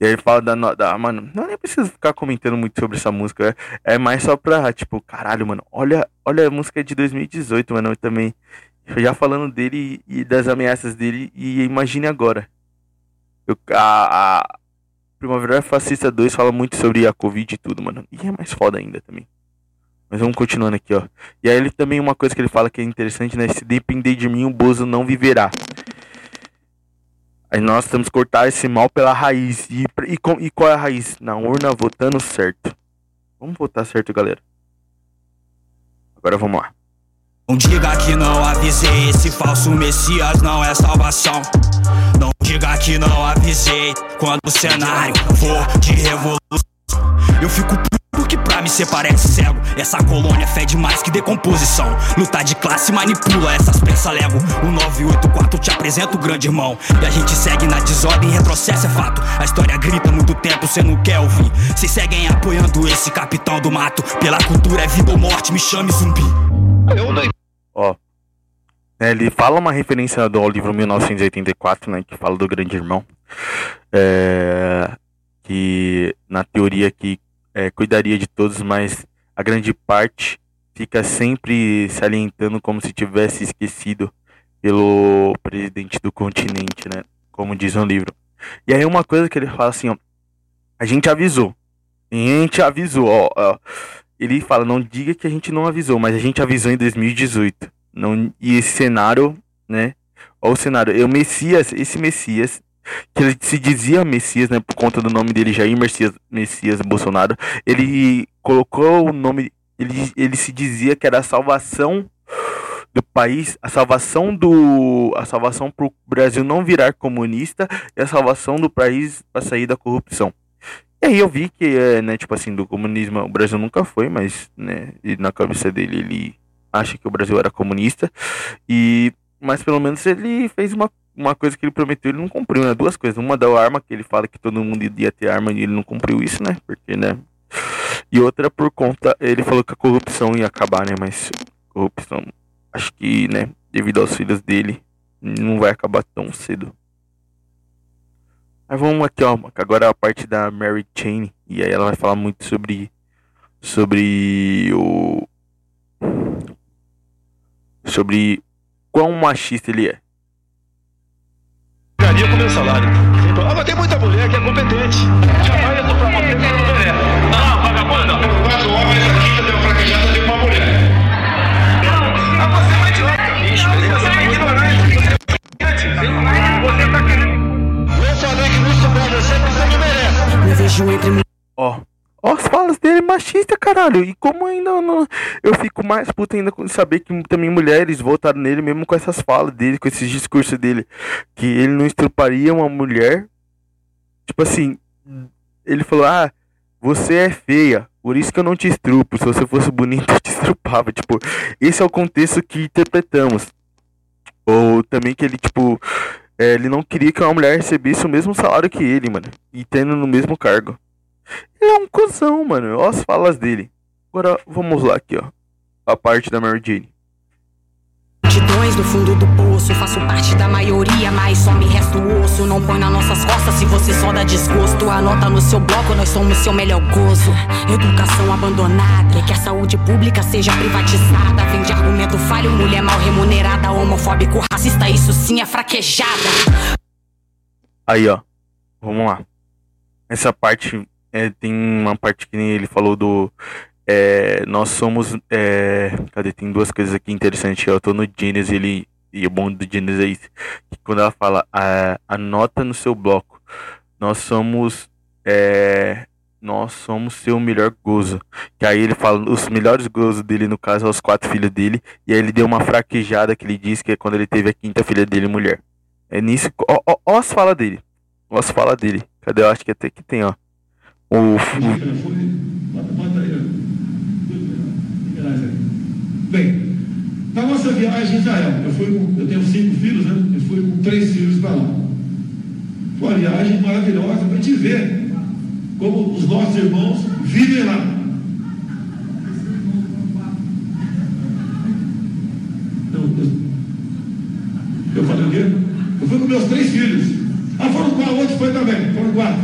E aí fala da, da. Mano, não nem preciso ficar comentando muito sobre essa música. É, é mais só pra, tipo, caralho, mano. Olha, olha a música de 2018, mano. Também. Já falando dele e das ameaças dele. E imagine agora. Eu, a, a Primavera Fascista 2 fala muito sobre a Covid e tudo, mano. E é mais foda ainda também. Mas vamos continuando aqui, ó. E aí ele também, uma coisa que ele fala que é interessante, né? Se depender de mim, o Bozo não viverá. Aí nós temos que cortar esse mal pela raiz. E, e, e qual é a raiz? Na urna, votando certo. Vamos votar certo, galera. Agora vamos lá. Não diga que não avisei, esse falso Messias não é salvação. Não diga que não avisei, quando o cenário for de revolução. Eu fico porque pra me ser parece cego. Essa colônia fede mais que decomposição. Lutar de classe manipula essas peças lego. O 984 te apresenta o grande irmão. E a gente segue na desordem, retrocesso é fato. A história grita muito tempo, cê não quer ouvir. Cês seguem apoiando esse capitão do mato. Pela cultura é vida ou morte, me chame zumbi. Ó. É, ele fala uma referência do livro 1984, né? Que fala do grande irmão. É, que na teoria que é, cuidaria de todos, mas a grande parte fica sempre se alientando como se tivesse esquecido pelo presidente do continente, né? Como diz no livro. E aí uma coisa que ele fala assim, ó, a gente avisou. A gente avisou, ó, ó, Ele fala, não diga que a gente não avisou, mas a gente avisou em 2018. Não, e esse cenário, né? Ó, o cenário, eu Messias, esse Messias que ele se dizia Messias, né, por conta do nome dele, Jair Messias, Messias Bolsonaro, ele colocou o nome, ele, ele se dizia que era a salvação do país, a salvação do a salvação para o Brasil não virar comunista e a salvação do país para sair da corrupção. E aí eu vi que, é, né, tipo assim, do comunismo o Brasil nunca foi, mas, né, na cabeça dele ele acha que o Brasil era comunista e mas pelo menos ele fez uma uma coisa que ele prometeu, ele não cumpriu, né? Duas coisas. Uma da arma, que ele fala que todo mundo ia ter arma e ele não cumpriu isso, né? Porque, né? E outra por conta, ele falou que a corrupção ia acabar, né? Mas corrupção, acho que, né? Devido aos filhos dele, não vai acabar tão cedo. Mas vamos aqui, ó. Agora a parte da Mary Jane. E aí ela vai falar muito sobre. Sobre o. Sobre quão machista ele é ganharia com meu salário. Então, ah, mas tem muita mulher que é competente. Jamais eu tô pra você que não merece. Vagabunda. Quatro homens aqui, fraquejada de uma mulher. Não, você bicho. Você é ignorante. Você tá querendo. Eu falei que não sou você, você não merece. Me vejo entre Ó. Oh. Ó, as falas dele machista, caralho. E como ainda não. Eu fico mais puto ainda com saber que também mulheres votaram nele, mesmo com essas falas dele, com esses discursos dele. Que ele não estruparia uma mulher. Tipo assim, ele falou: Ah, você é feia, por isso que eu não te estrupo. Se você fosse bonita, eu te estrupava. Tipo, esse é o contexto que interpretamos. Ou também que ele, tipo. É, ele não queria que uma mulher recebesse o mesmo salário que ele, mano. E tendo no mesmo cargo. Ele é um cuzão, mano. Olha as falas dele. Agora vamos lá aqui, ó. A parte da Mary Jane. Multidões no fundo do poço, faço parte da maioria, mas só me resta o osso. Não põe nas nossas costas se você só dá desgosto. Anota no seu bloco, nós somos seu melhor gozo. Educação abandonada, que a saúde pública seja privatizada. Vende argumento falho, mulher mal remunerada, homofóbico, racista, isso sim é fraquejada. Aí, ó. Vamos lá. Essa parte é, tem uma parte que ele falou do. É, nós somos. É, cadê? Tem duas coisas aqui interessantes. Eu tô no Genius ele. E o bom do Genius é isso. Que quando ela fala, anota no seu bloco. Nós somos. É, nós somos seu melhor gozo. Que aí ele fala, os melhores gozos dele, no caso, aos quatro filhos dele. E aí ele deu uma fraquejada que ele disse que é quando ele teve a quinta filha dele, mulher. É nisso. Ó, ó, ó as falas dele. Ó as falas dele. Cadê? Eu acho que até que tem, ó. O. Bem, na nossa viagem a Israel, eu, fui com, eu tenho cinco filhos, né? Eu fui com três filhos para lá. Foi uma viagem maravilhosa para gente ver como os nossos irmãos vivem lá. Eu, eu, eu falei o quê? Eu fui com meus três filhos. Ah, foram quatro, outros foi também, foram quatro.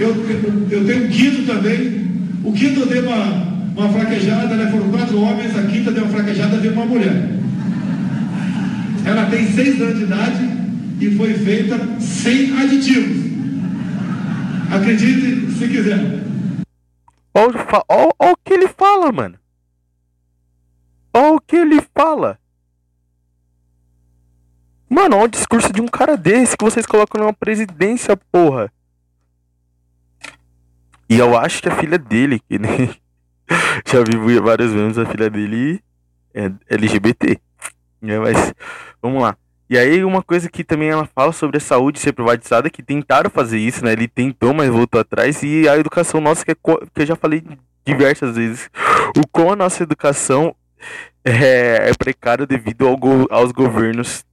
Eu, eu tenho um quinto também. O quinto deu uma, uma fraquejada, né? foram quatro homens, a quinta deu uma fraquejada, deu uma mulher. Ela tem seis anos de idade e foi feita sem aditivos. Acredite se quiser. Olha o que ele fala, mano. Olha o que ele fala. Mano, olha o discurso de um cara desse que vocês colocam numa presidência, porra. E eu acho que a filha dele, que nem. Já vi várias vezes a filha dele é LGBT. É, mas, vamos lá. E aí, uma coisa que também ela fala sobre a saúde ser privatizada, que tentaram fazer isso, né? Ele tentou, mas voltou atrás. E a educação nossa, que, é, que eu já falei diversas vezes, o como a nossa educação é, é precária devido ao, aos governos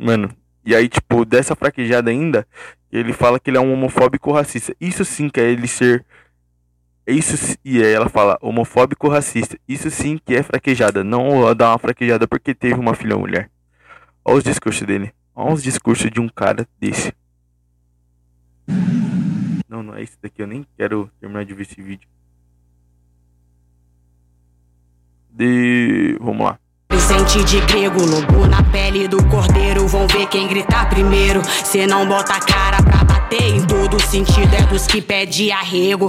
Mano, e aí, tipo, dessa fraquejada ainda, ele fala que ele é um homofóbico racista. Isso sim que é ele ser. Isso e aí ela fala homofóbico racista. Isso sim que é fraquejada. Não dá uma fraquejada porque teve uma filha mulher. Olha os discursos dele. Olha os discursos de um cara desse. Não, não é isso daqui. Eu nem quero terminar de ver esse vídeo. De. Vamos lá. Presente de grego, lobo na pele do cordeiro. Vão ver quem gritar primeiro. Cê não bota a cara pra bater em todo sentido. É dos que pede arrego.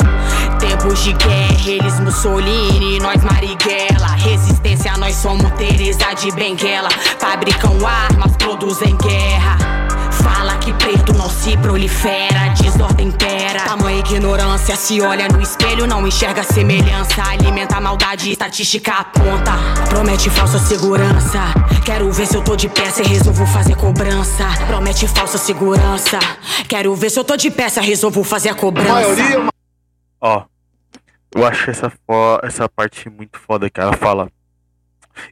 Tempos de guerra, eles Mussolini, nós Marighella. Resistência, nós somos Teresa de Benguela. Fabricam armas, produzem guerra. Fala que preto não se prolifera, desordem impera. Tamanha ignorância, se olha no espelho, não enxerga semelhança. Alimenta a maldade, estatística aponta. Promete falsa segurança. Quero ver se eu tô de peça e resolvo fazer cobrança. Promete falsa segurança. Quero ver se eu tô de peça, resolvo fazer a cobrança. Maioria... Ó, eu acho essa, essa parte muito foda que ela fala.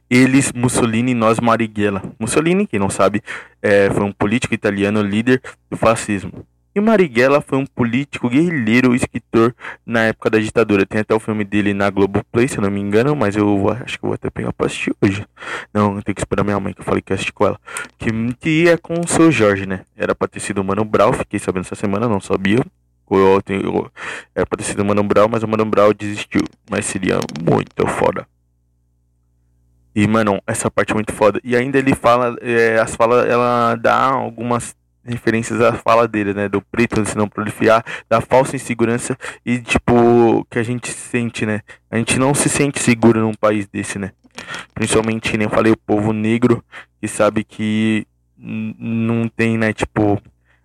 Eles, Mussolini, nós Marighella. Mussolini, quem não sabe, é, foi um político italiano líder do fascismo. E Marighella foi um político guerrilheiro, escritor na época da ditadura. Tem até o filme dele na Globoplay, se eu não me engano, mas eu acho que eu vou até pegar pra assistir hoje. Não, tenho que esperar minha mãe, que eu falei que ia assistir com ela. Que, que é com o seu Jorge, né? Era pra ter sido o Mano Brown, fiquei sabendo essa semana, não sabia. Era pra ter sido o Mano Brown, mas o Mano Brown desistiu. Mas seria muito foda. E, mano, essa parte é muito foda. E ainda ele fala, é, as falas, ela dá algumas referências à fala dele, né? Do preto se não proliferar, da falsa insegurança e, tipo, que a gente sente, né? A gente não se sente seguro num país desse, né? Principalmente, nem falei, o povo negro, que sabe que não tem, né? Tipo,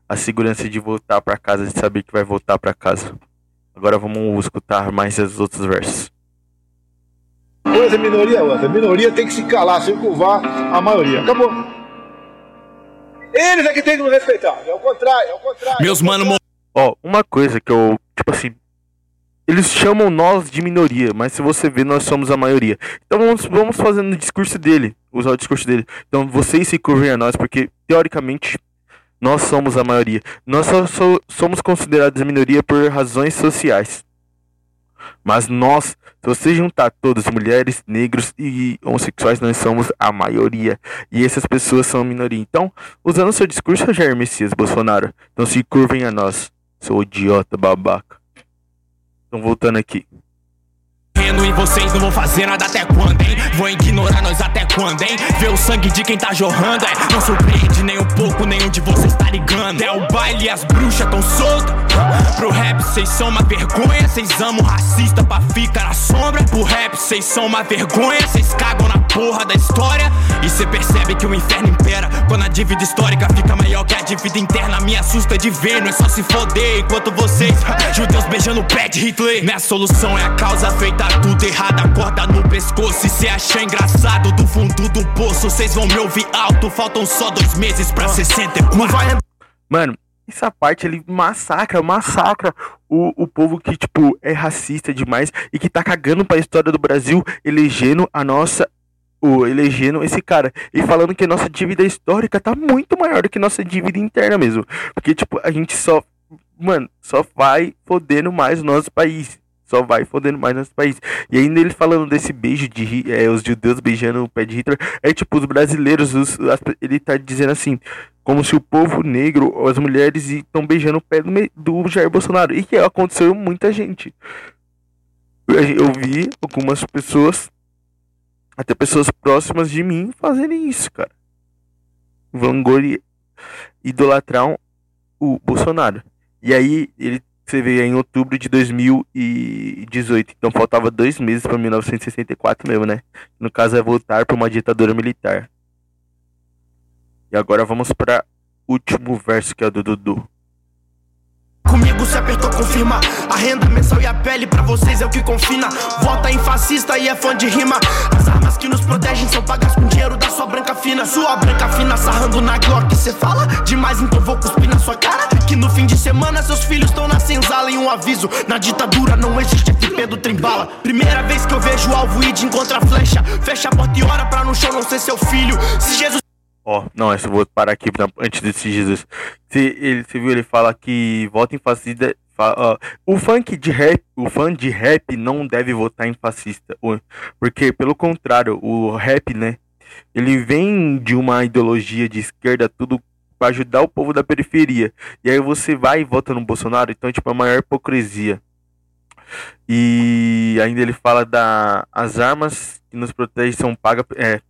a segurança de voltar para casa, de saber que vai voltar para casa. Agora vamos escutar mais os outros versos coisa, minoria é outra. A minoria tem que se calar, sem curvar a maioria. Acabou. Eles é que tem que nos respeitar. É o contrário, é o contrário. Meus mano. Ó, uma coisa que eu, tipo assim, eles chamam nós de minoria, mas se você ver, nós somos a maioria. Então vamos, vamos fazendo o discurso dele, usar o discurso dele. Então vocês se curvem a nós, porque teoricamente nós somos a maioria. Nós só, só somos considerados a minoria por razões sociais. Mas nós, se você juntar todos, mulheres, negros e homossexuais, nós somos a maioria. E essas pessoas são a minoria. Então, usando seu discurso, Jair Messias Bolsonaro, não se curvem a nós, seu idiota babaca. Então, voltando aqui e vocês não vão fazer nada até quando, hein? Vão ignorar nós até quando, hein? Ver o sangue de quem tá jorrando, é. Não surpreende nem um pouco, nenhum de vocês tá ligando. É o baile e as bruxas tão soltas. Pro rap cês são uma vergonha. Cês amam racista pra ficar na sombra. Pro rap cês são uma vergonha. Cês cagam na porra da história. E cê percebe que o inferno impera. Quando a dívida histórica fica maior que a dívida interna Me assusta de ver, não é só se foder Enquanto vocês, judeus beijando o pé de Hitler. Minha solução é a causa feita tudo errado, corda no pescoço. E cê acha engraçado do fundo do poço, vocês vão me ouvir alto. Faltam só dois meses pra 64. Mano, essa parte ele massacra, massacra o, o povo que, tipo, é racista demais e que tá cagando pra história do Brasil, elegendo a nossa. O, elegendo esse cara e falando que a nossa dívida histórica tá muito maior do que nossa dívida interna mesmo. Porque, tipo, a gente só. Mano, só vai fodendo mais o nosso país só vai fodendo mais nosso país. E ainda ele falando desse beijo de é, os judeus beijando o pé de Hitler, é tipo os brasileiros, os, as, ele tá dizendo assim, como se o povo negro, as mulheres estão beijando o pé do, do Jair Bolsonaro. E que aconteceu muita gente. Eu vi algumas pessoas, até pessoas próximas de mim, fazerem isso, cara. Vangloriar, idolatrar o Bolsonaro. E aí ele você veio em outubro de 2018. Então faltava dois meses para 1964 mesmo, né? No caso é voltar para uma ditadura militar. E agora vamos para último verso que é do Dudu. Comigo se apertou, confirma. A renda mensal e a pele pra vocês é o que confina. Vota em fascista e é fã de rima. As armas que nos protegem são pagas com dinheiro da sua branca fina. Sua branca fina sarrando na Glock. Cê fala demais, então vou cuspir na sua cara. Que no fim de semana seus filhos estão na senzala. E um aviso: na ditadura não existe FP do trembala. Primeira vez que eu vejo alvo e de encontra flecha. Fecha a porta e ora pra no chão não ser seu filho. Se Jesus. Ó, oh, não, eu vou parar aqui antes desse Jesus. Se ele, você viu, ele fala que vota em fascista. Fala, o funk de rap, o fã de rap não deve votar em fascista. Porque, pelo contrário, o rap, né? Ele vem de uma ideologia de esquerda, tudo para ajudar o povo da periferia. E aí você vai e vota no Bolsonaro, então, tipo, é a maior hipocrisia. E ainda ele fala da as armas que nos protegem são pagas. É,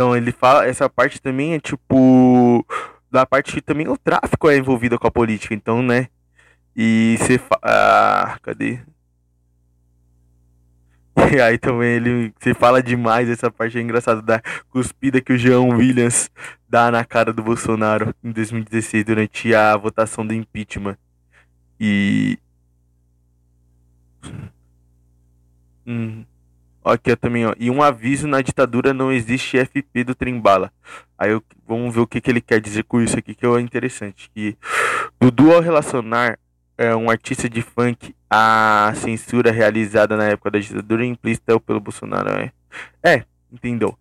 então ele fala, essa parte também é tipo da parte que também o tráfico é envolvido com a política, então, né? E você ah, cadê? E aí também ele você fala demais, essa parte é engraçada da cuspida que o João Williams dá na cara do Bolsonaro em 2016 durante a votação do impeachment. E hum. Aqui também, ó. E um aviso na ditadura não existe FP do Trembala. Aí eu, vamos ver o que, que ele quer dizer com isso aqui, que é interessante. Que Dudu ao relacionar é, um artista de funk à censura realizada na época da ditadura implícita pelo Bolsonaro. É, é entendeu?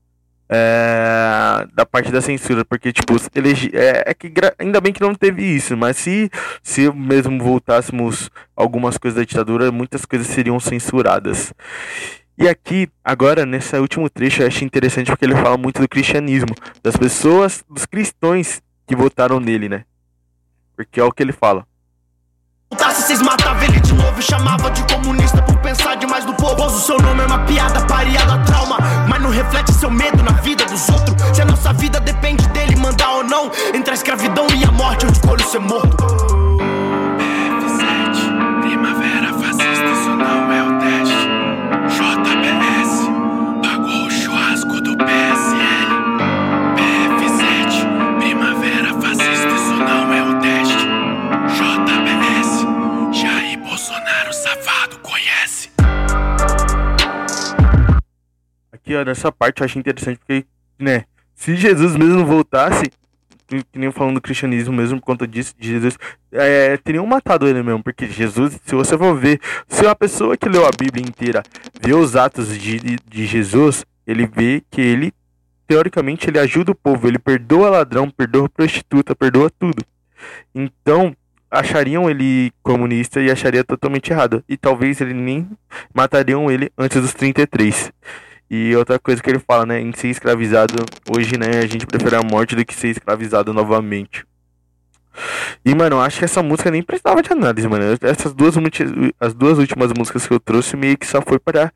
É, da parte da censura, porque tipo, elegi, é, é, que ainda bem que não teve isso, mas se, se mesmo voltássemos algumas coisas da ditadura, muitas coisas seriam censuradas. E aqui, agora, nesse último trecho, eu achei interessante porque ele fala muito do cristianismo, das pessoas, dos cristãos que votaram nele, né? Porque é o que ele fala. Se vocês matavam ele de novo, chamava de comunista por pensar demais do povo. O seu nome é uma piada, pareada trauma, mas não reflete seu medo na vida dos outros. Se a nossa vida depende dele mandar ou não, entre a escravidão e a morte, eu escolho ser morto. F7, primavera Aqui, ó, nessa parte eu acho interessante porque, né, se Jesus mesmo voltasse, que, nem falando do cristianismo mesmo, por conta disso, de Jesus, é, teriam matado ele mesmo, porque Jesus, se você for ver, se uma pessoa que leu a Bíblia inteira vê os atos de, de Jesus, ele vê que ele, teoricamente, ele ajuda o povo, ele perdoa ladrão, perdoa prostituta, perdoa tudo. Então, achariam ele comunista e acharia totalmente errado. E talvez ele nem matariam ele antes dos 33. E outra coisa que ele fala, né, em ser escravizado, hoje, né, a gente prefere a morte do que ser escravizado novamente. E, mano, eu acho que essa música nem precisava de análise, mano. Essas duas, as duas últimas músicas que eu trouxe meio que só foi para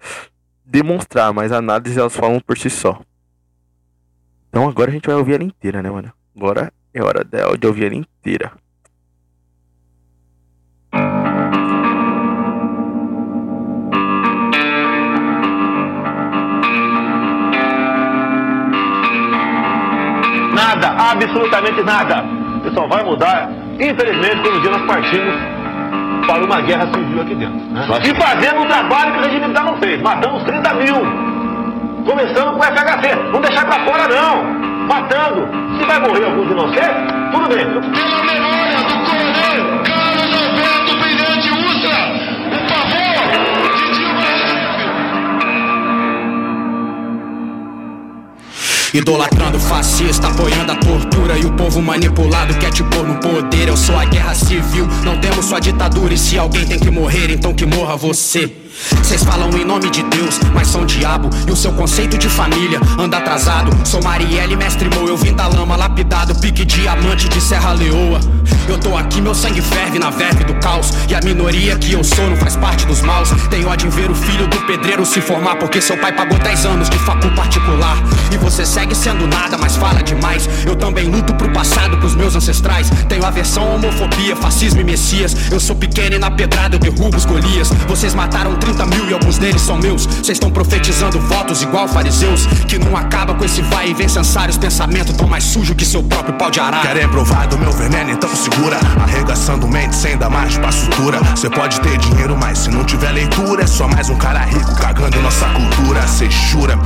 demonstrar, mas a análise elas falam por si só. Então agora a gente vai ouvir ela inteira, né, mano? Agora é hora de ouvir ela inteira. Absolutamente nada. Isso só vai mudar, infelizmente, quando um dia nós partimos para uma guerra civil aqui dentro. Né? E fazendo o trabalho que o regime militar não fez. Matamos 30 mil. Começando com o FHC. Não deixar para fora, não. Matando. Se vai morrer alguns inocentes, tudo bem. Pela memória do Idolatrando fascista, apoiando a tortura e o povo manipulado quer te pôr no poder. Eu sou a guerra civil, não temos sua ditadura. E se alguém tem que morrer, então que morra você. Vocês falam em nome de Deus, mas são diabo. E o seu conceito de família anda atrasado. Sou Marielle, mestre Mo, eu vim da lama, lapidado, pique diamante de Serra Leoa. Eu tô aqui, meu sangue ferve na verve do caos. E a minoria que eu sou não faz parte dos maus. Tenho ódio em ver o filho do pedreiro se formar, porque seu pai pagou 10 anos de facu particular. E você segue sendo nada, mas fala demais. Eu também luto pro passado, pros meus ancestrais. Tenho aversão homofobia, fascismo e messias. Eu sou pequeno e na pedrada eu derrubo os Golias. Vocês mataram 30 mil e alguns deles são meus. Vocês estão profetizando votos igual fariseus. Que não acaba com esse vai e vem censários. Pensamento tão mais sujo que seu próprio pau de arara. Querem provar do meu veneno, então segura. Arregaçando mente sem dar mais pra sutura. Cê pode ter dinheiro, mas se não tiver leitura, é só mais um cara rico cagando nossa cultura. Cê jura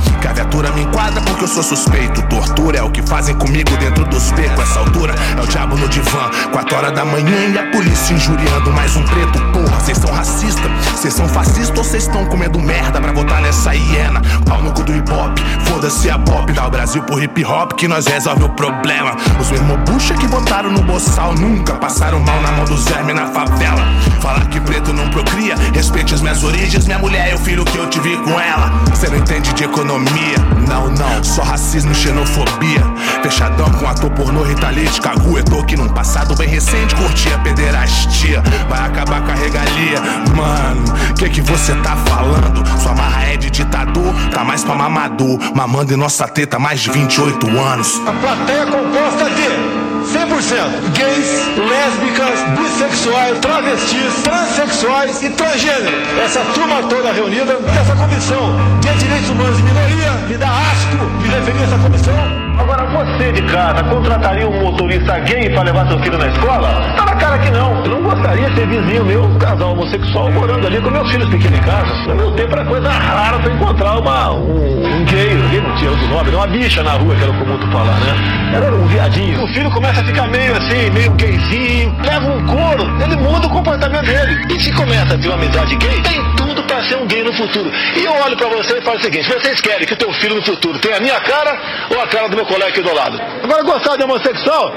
que a viatura me enquadra porque eu sou suspeito. Tortura é o que fazem comigo dentro dos becos. Essa altura é o diabo no divã. Quatro horas da manhã e a polícia injuriando mais um preto. Porra, cês são racistas, cês são fascistas ou cês estão comendo merda pra votar nessa hiena? Pau no cu do hip hop, foda-se a pop. Dá o Brasil pro hip hop que nós resolve o problema. Os mesmos bucha que votaram no boçal nunca passaram mal na mão dos vermes na favela. Falar que preto não procria, respeite as minhas origens, minha mulher e o filho que eu tive com ela. Cê não entende de economia, não, não, só racismo e xenofobia. Fechadão com ator pornô ritalite, caguetou que num passado bem recente curtia pederastia. Vai acabar com a regalia, mano, que que você tá falando? Sua marra é de ditador, tá mais pra mamador, mamando em nossa teta mais de 28 anos. A plateia é composta de 100% gays, lésbicas, bissexuais, travestis, transexuais e transgênero. Essa turma toda reunida nessa comissão de direitos humanos e minoria me dá asco de referir essa comissão. Agora, você de casa contrataria um motorista gay para levar seu filho na escola? Tá na cara que não. Eu não gostaria de ser vizinho meu, um casal homossexual, morando ali com meus filhos pequenos em casa. No meu tempo era coisa rara pra encontrar uma, um, um gay, gay não tinha outro nome, uma bicha na rua, que era comum tu falar, né? Era um viadinho. O filho começa a ficar meio assim, meio gayzinho, leva um couro, ele muda o comportamento dele. E se começa a ter uma amizade gay, tem tudo pra ser um gay no futuro. E eu olho pra você e falo o seguinte: vocês querem que o teu filho no futuro tenha a minha cara ou a cara do meu colega aqui do lado? Agora, gostar de homossexual?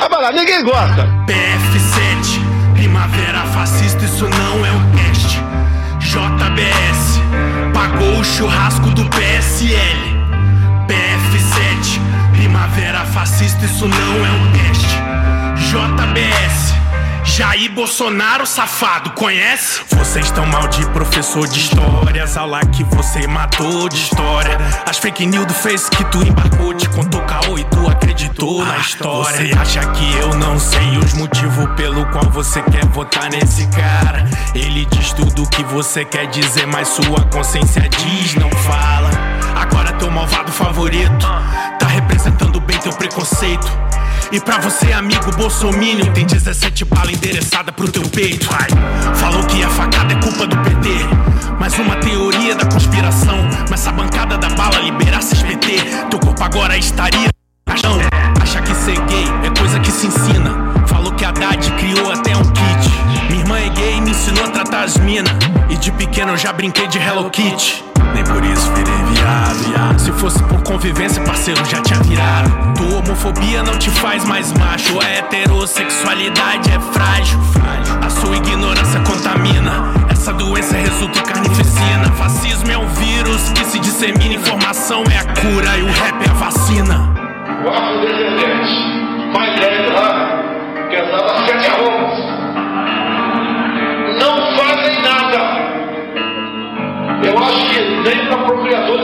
Ah, vai lá, ninguém gosta. PF7, primavera fascista, isso não é um teste. JBS, pagou o churrasco do PSL. PF7, primavera fascista, isso não é um teste. JBS. Jair Bolsonaro, safado, conhece? Vocês estão mal de professor de histórias. Aula que você matou de história. As fake news do Face que tu embarcou, te contou caô e tu acreditou na história. Você acha que eu não sei os motivos pelo qual você quer votar nesse cara? Ele diz tudo o que você quer dizer, mas sua consciência diz, não fala. Agora teu malvado favorito tá representando bem teu preconceito. E pra você, amigo Bolsominion, tem 17 balas endereçada pro teu peito. Falou que a facada é culpa do PT. Mais uma teoria da conspiração. Mas essa bancada da bala liberasse SPT. Teu corpo agora estaria caixão. Acha que ser gay é coisa que se ensina. Falou que a Haddad criou até ensinou a tratar as mina. E de pequeno eu já brinquei de Hello Kitty. Nem por isso virei viado. Se fosse por convivência, parceiro, já tinha virado. Tua homofobia não te faz mais macho. A heterossexualidade é frágil. A sua ignorância contamina. Essa doença resulta em carnificina. Fascismo é um vírus que se dissemina. Informação é a cura e o rap é a vacina. O mais lá, que andava sete nem para procriadores serve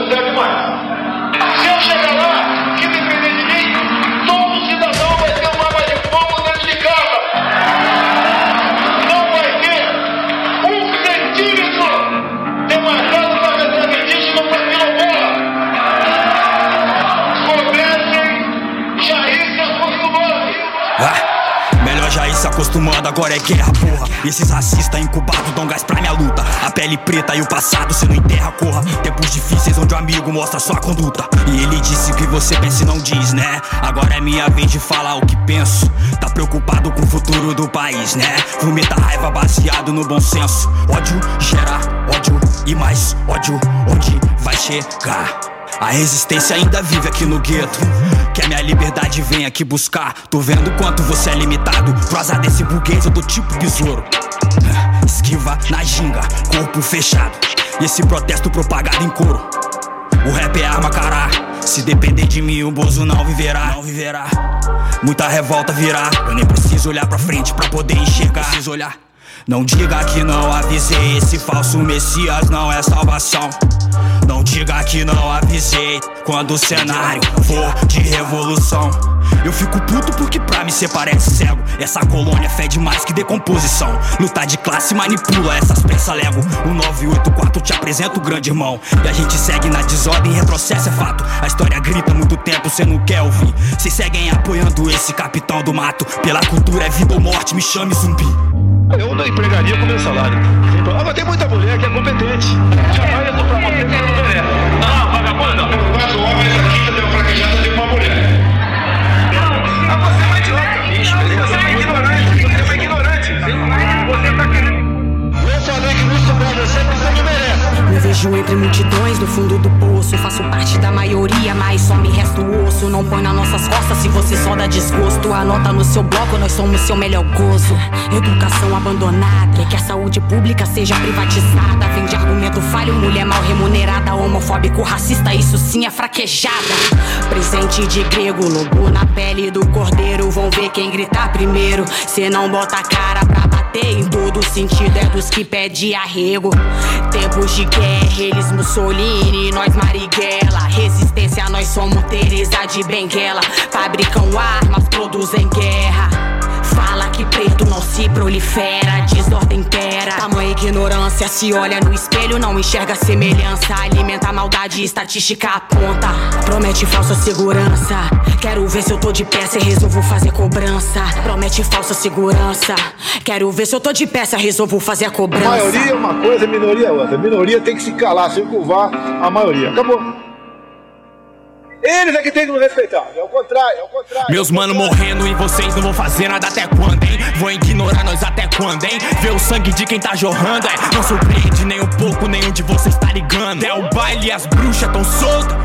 acostumando, agora é guerra, porra. Esses racistas incubados dão gás pra minha luta. A pele preta e o passado se não enterra, corra. Tempos difíceis onde o amigo mostra sua conduta. E ele disse o que você pensa e não diz, né? Agora é minha vez de falar o que penso. Tá preocupado com o futuro do país, né? Vomita raiva baseado no bom senso. Ódio gera ódio e mais ódio. Onde vai chegar? A resistência ainda vive aqui no gueto. Que a minha liberdade vem aqui buscar. Tô vendo quanto você é limitado. Pro azar desse burguês eu dou tipo besouro. Esquiva na ginga, corpo fechado. E esse protesto propagado em coro. O rap é arma, cará. Se depender de mim, o Bozo não viverá. Não viverá. Muita revolta virá. Eu nem preciso olhar pra frente pra poder enxergar. Preciso olhar. Não diga que não avisei, esse falso Messias não é salvação. Não diga que não avisei, quando o cenário for de revolução. Eu fico puto porque pra mim cê parece cego. Essa colônia fede mais que decomposição. Lutar de classe manipula essas peças lego. O 984 te apresenta o grande irmão. E a gente segue na desordem, retrocesso é fato. A história grita muito tempo, cê não quer ouvir. Cês seguem apoiando esse capitão do mato. Pela cultura é vida ou morte, me chame zumbi. Eu não empregaria com meu salário. Agora tem muita mulher que é competente. Jamais eu tô pra você que não merece. Não, vagabunda. Quatro homens aqui, vejo entre multidões no fundo do poço. Faço parte da maioria, mas só me resta o osso. Não põe nas nossas costas se você só dá desgosto. Anota no seu bloco, nós somos seu melhor gozo. Educação abandonada, que a saúde pública seja privatizada. Vende argumento falho, mulher mal remunerada. Homofóbico, racista, isso sim é fraquejada. Presente de grego, lobo na pele do cordeiro. Vão ver quem gritar primeiro. Cê não bota a cara pra bater em todo sentido. É dos que pede arrego. Tempos de guerra, eles Mussolini, nós Marighella. Resistência, nós somos Teresa de Benguela. Fabricam armas, produzem guerra. Fala que preto não se prolifera, desordem impera. Tamanha ignorância, se olha no espelho, não enxerga semelhança. Alimenta maldade, estatística aponta. Promete falsa segurança. Quero ver se eu tô de pé, se resolvo fazer cobrança. Promete falsa segurança. Quero ver se eu tô de pé, se resolvo fazer a cobrança. Maioria é uma coisa, minoria é outra. Minoria tem que se calar, se curvar a maioria. Acabou. Eles é que tem que nos respeitar. É o contrário, é o contrário. Meus mano morrendo e vocês não vão fazer nada até quando, hein? Vão ignorar nós até quando, hein? Ver o sangue de quem tá jorrando, é? Não surpreende nem um pouco, nenhum de vocês tá ligando. É o baile e as bruxas tão soltas.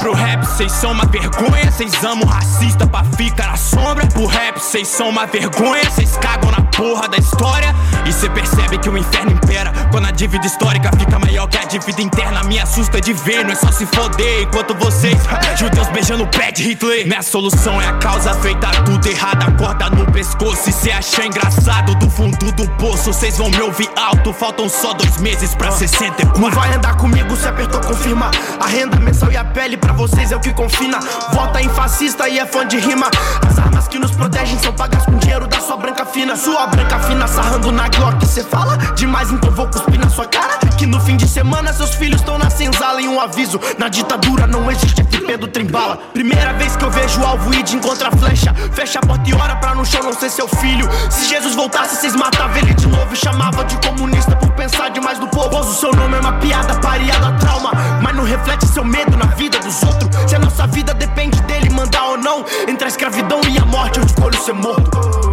Pro rap vocês são uma vergonha, vocês amam racista pra ficar na sombra. Pro rap vocês são uma vergonha, vocês cagam na porra da história. E cê percebe que o inferno impera quando a dívida histórica fica maior que a dívida interna. Me assusta de ver, não é só se foder enquanto vocês. Judeus beijando o pé de Hitler. Minha solução é a causa feita tudo errado. Corda no pescoço. E cê acha engraçado do fundo do poço. Vocês vão me ouvir alto. Faltam só dois meses pra 64. Não vai andar comigo se apertou, confirma. A renda mensal e a pele pra vocês é o que confina. Vota em fascista e é fã de rima. As armas que nos protegem são pagas com dinheiro da sua branca fina. Sua branca fina sarrando na Glock. Cê fala demais, então vou cuspir na sua cara. Que no fim de semana seus filhos estão na senzala. E um aviso: na ditadura não existe FP do trembala. Primeira vez que eu vejo alvo e de encontra flecha. Fecha a porta e ora pra no chão não ser seu filho. Se Jesus voltasse, vocês matavam ele de novo. Chamava de comunista por pensar demais no povo. O seu nome é uma piada pareada trauma. Mas não reflete seu medo na vida dos outros. Se a nossa vida depende dele mandar ou não. Entre a escravidão e a morte, eu escolho ser morto.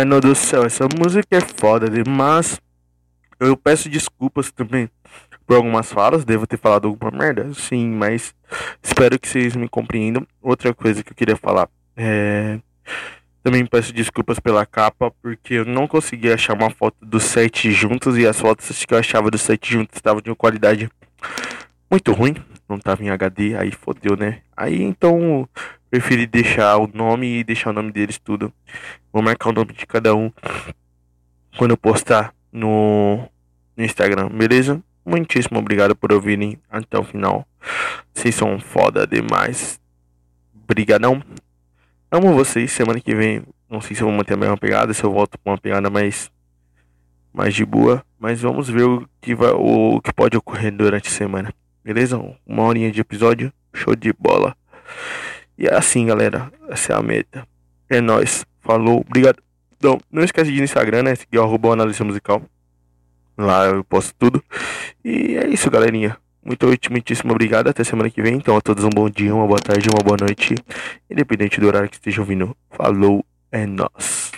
Mano do céu, essa música é foda demais. Eu peço desculpas também por algumas falas, devo ter falado alguma merda, sim, mas espero que vocês me compreendam. Outra coisa que eu queria falar é. Também peço desculpas pela capa, porque eu não consegui achar uma foto dos sete juntos e as fotos que eu achava dos sete juntos estavam de uma qualidade muito ruim, não tava em HD, aí fodeu, né? Aí então preferi deixar o nome e deixar o nome deles tudo. Vou marcar o nome de cada um quando eu postar no, no Instagram, beleza? Muitíssimo obrigado por ouvirem até o final. Vocês são foda demais. Brigadão. Amo vocês. Semana que vem, não sei se eu vou manter a mesma pegada, se eu volto com uma pegada mais mais de boa, mas vamos ver o que vai, o que pode ocorrer durante a semana. Beleza? Uma horinha de episódio. Show de bola. E é assim, galera. Essa é a meta. É nóis. Falou. Obrigado. Então, não esquece de ir no Instagram, né? Seguir o arroba análise musical. Lá eu posto tudo. E é isso, galerinha. Muito, muitíssimo obrigado. Até semana que vem. Então, a todos um bom dia, uma boa tarde, uma boa noite. Independente do horário que esteja ouvindo. Falou, é nós.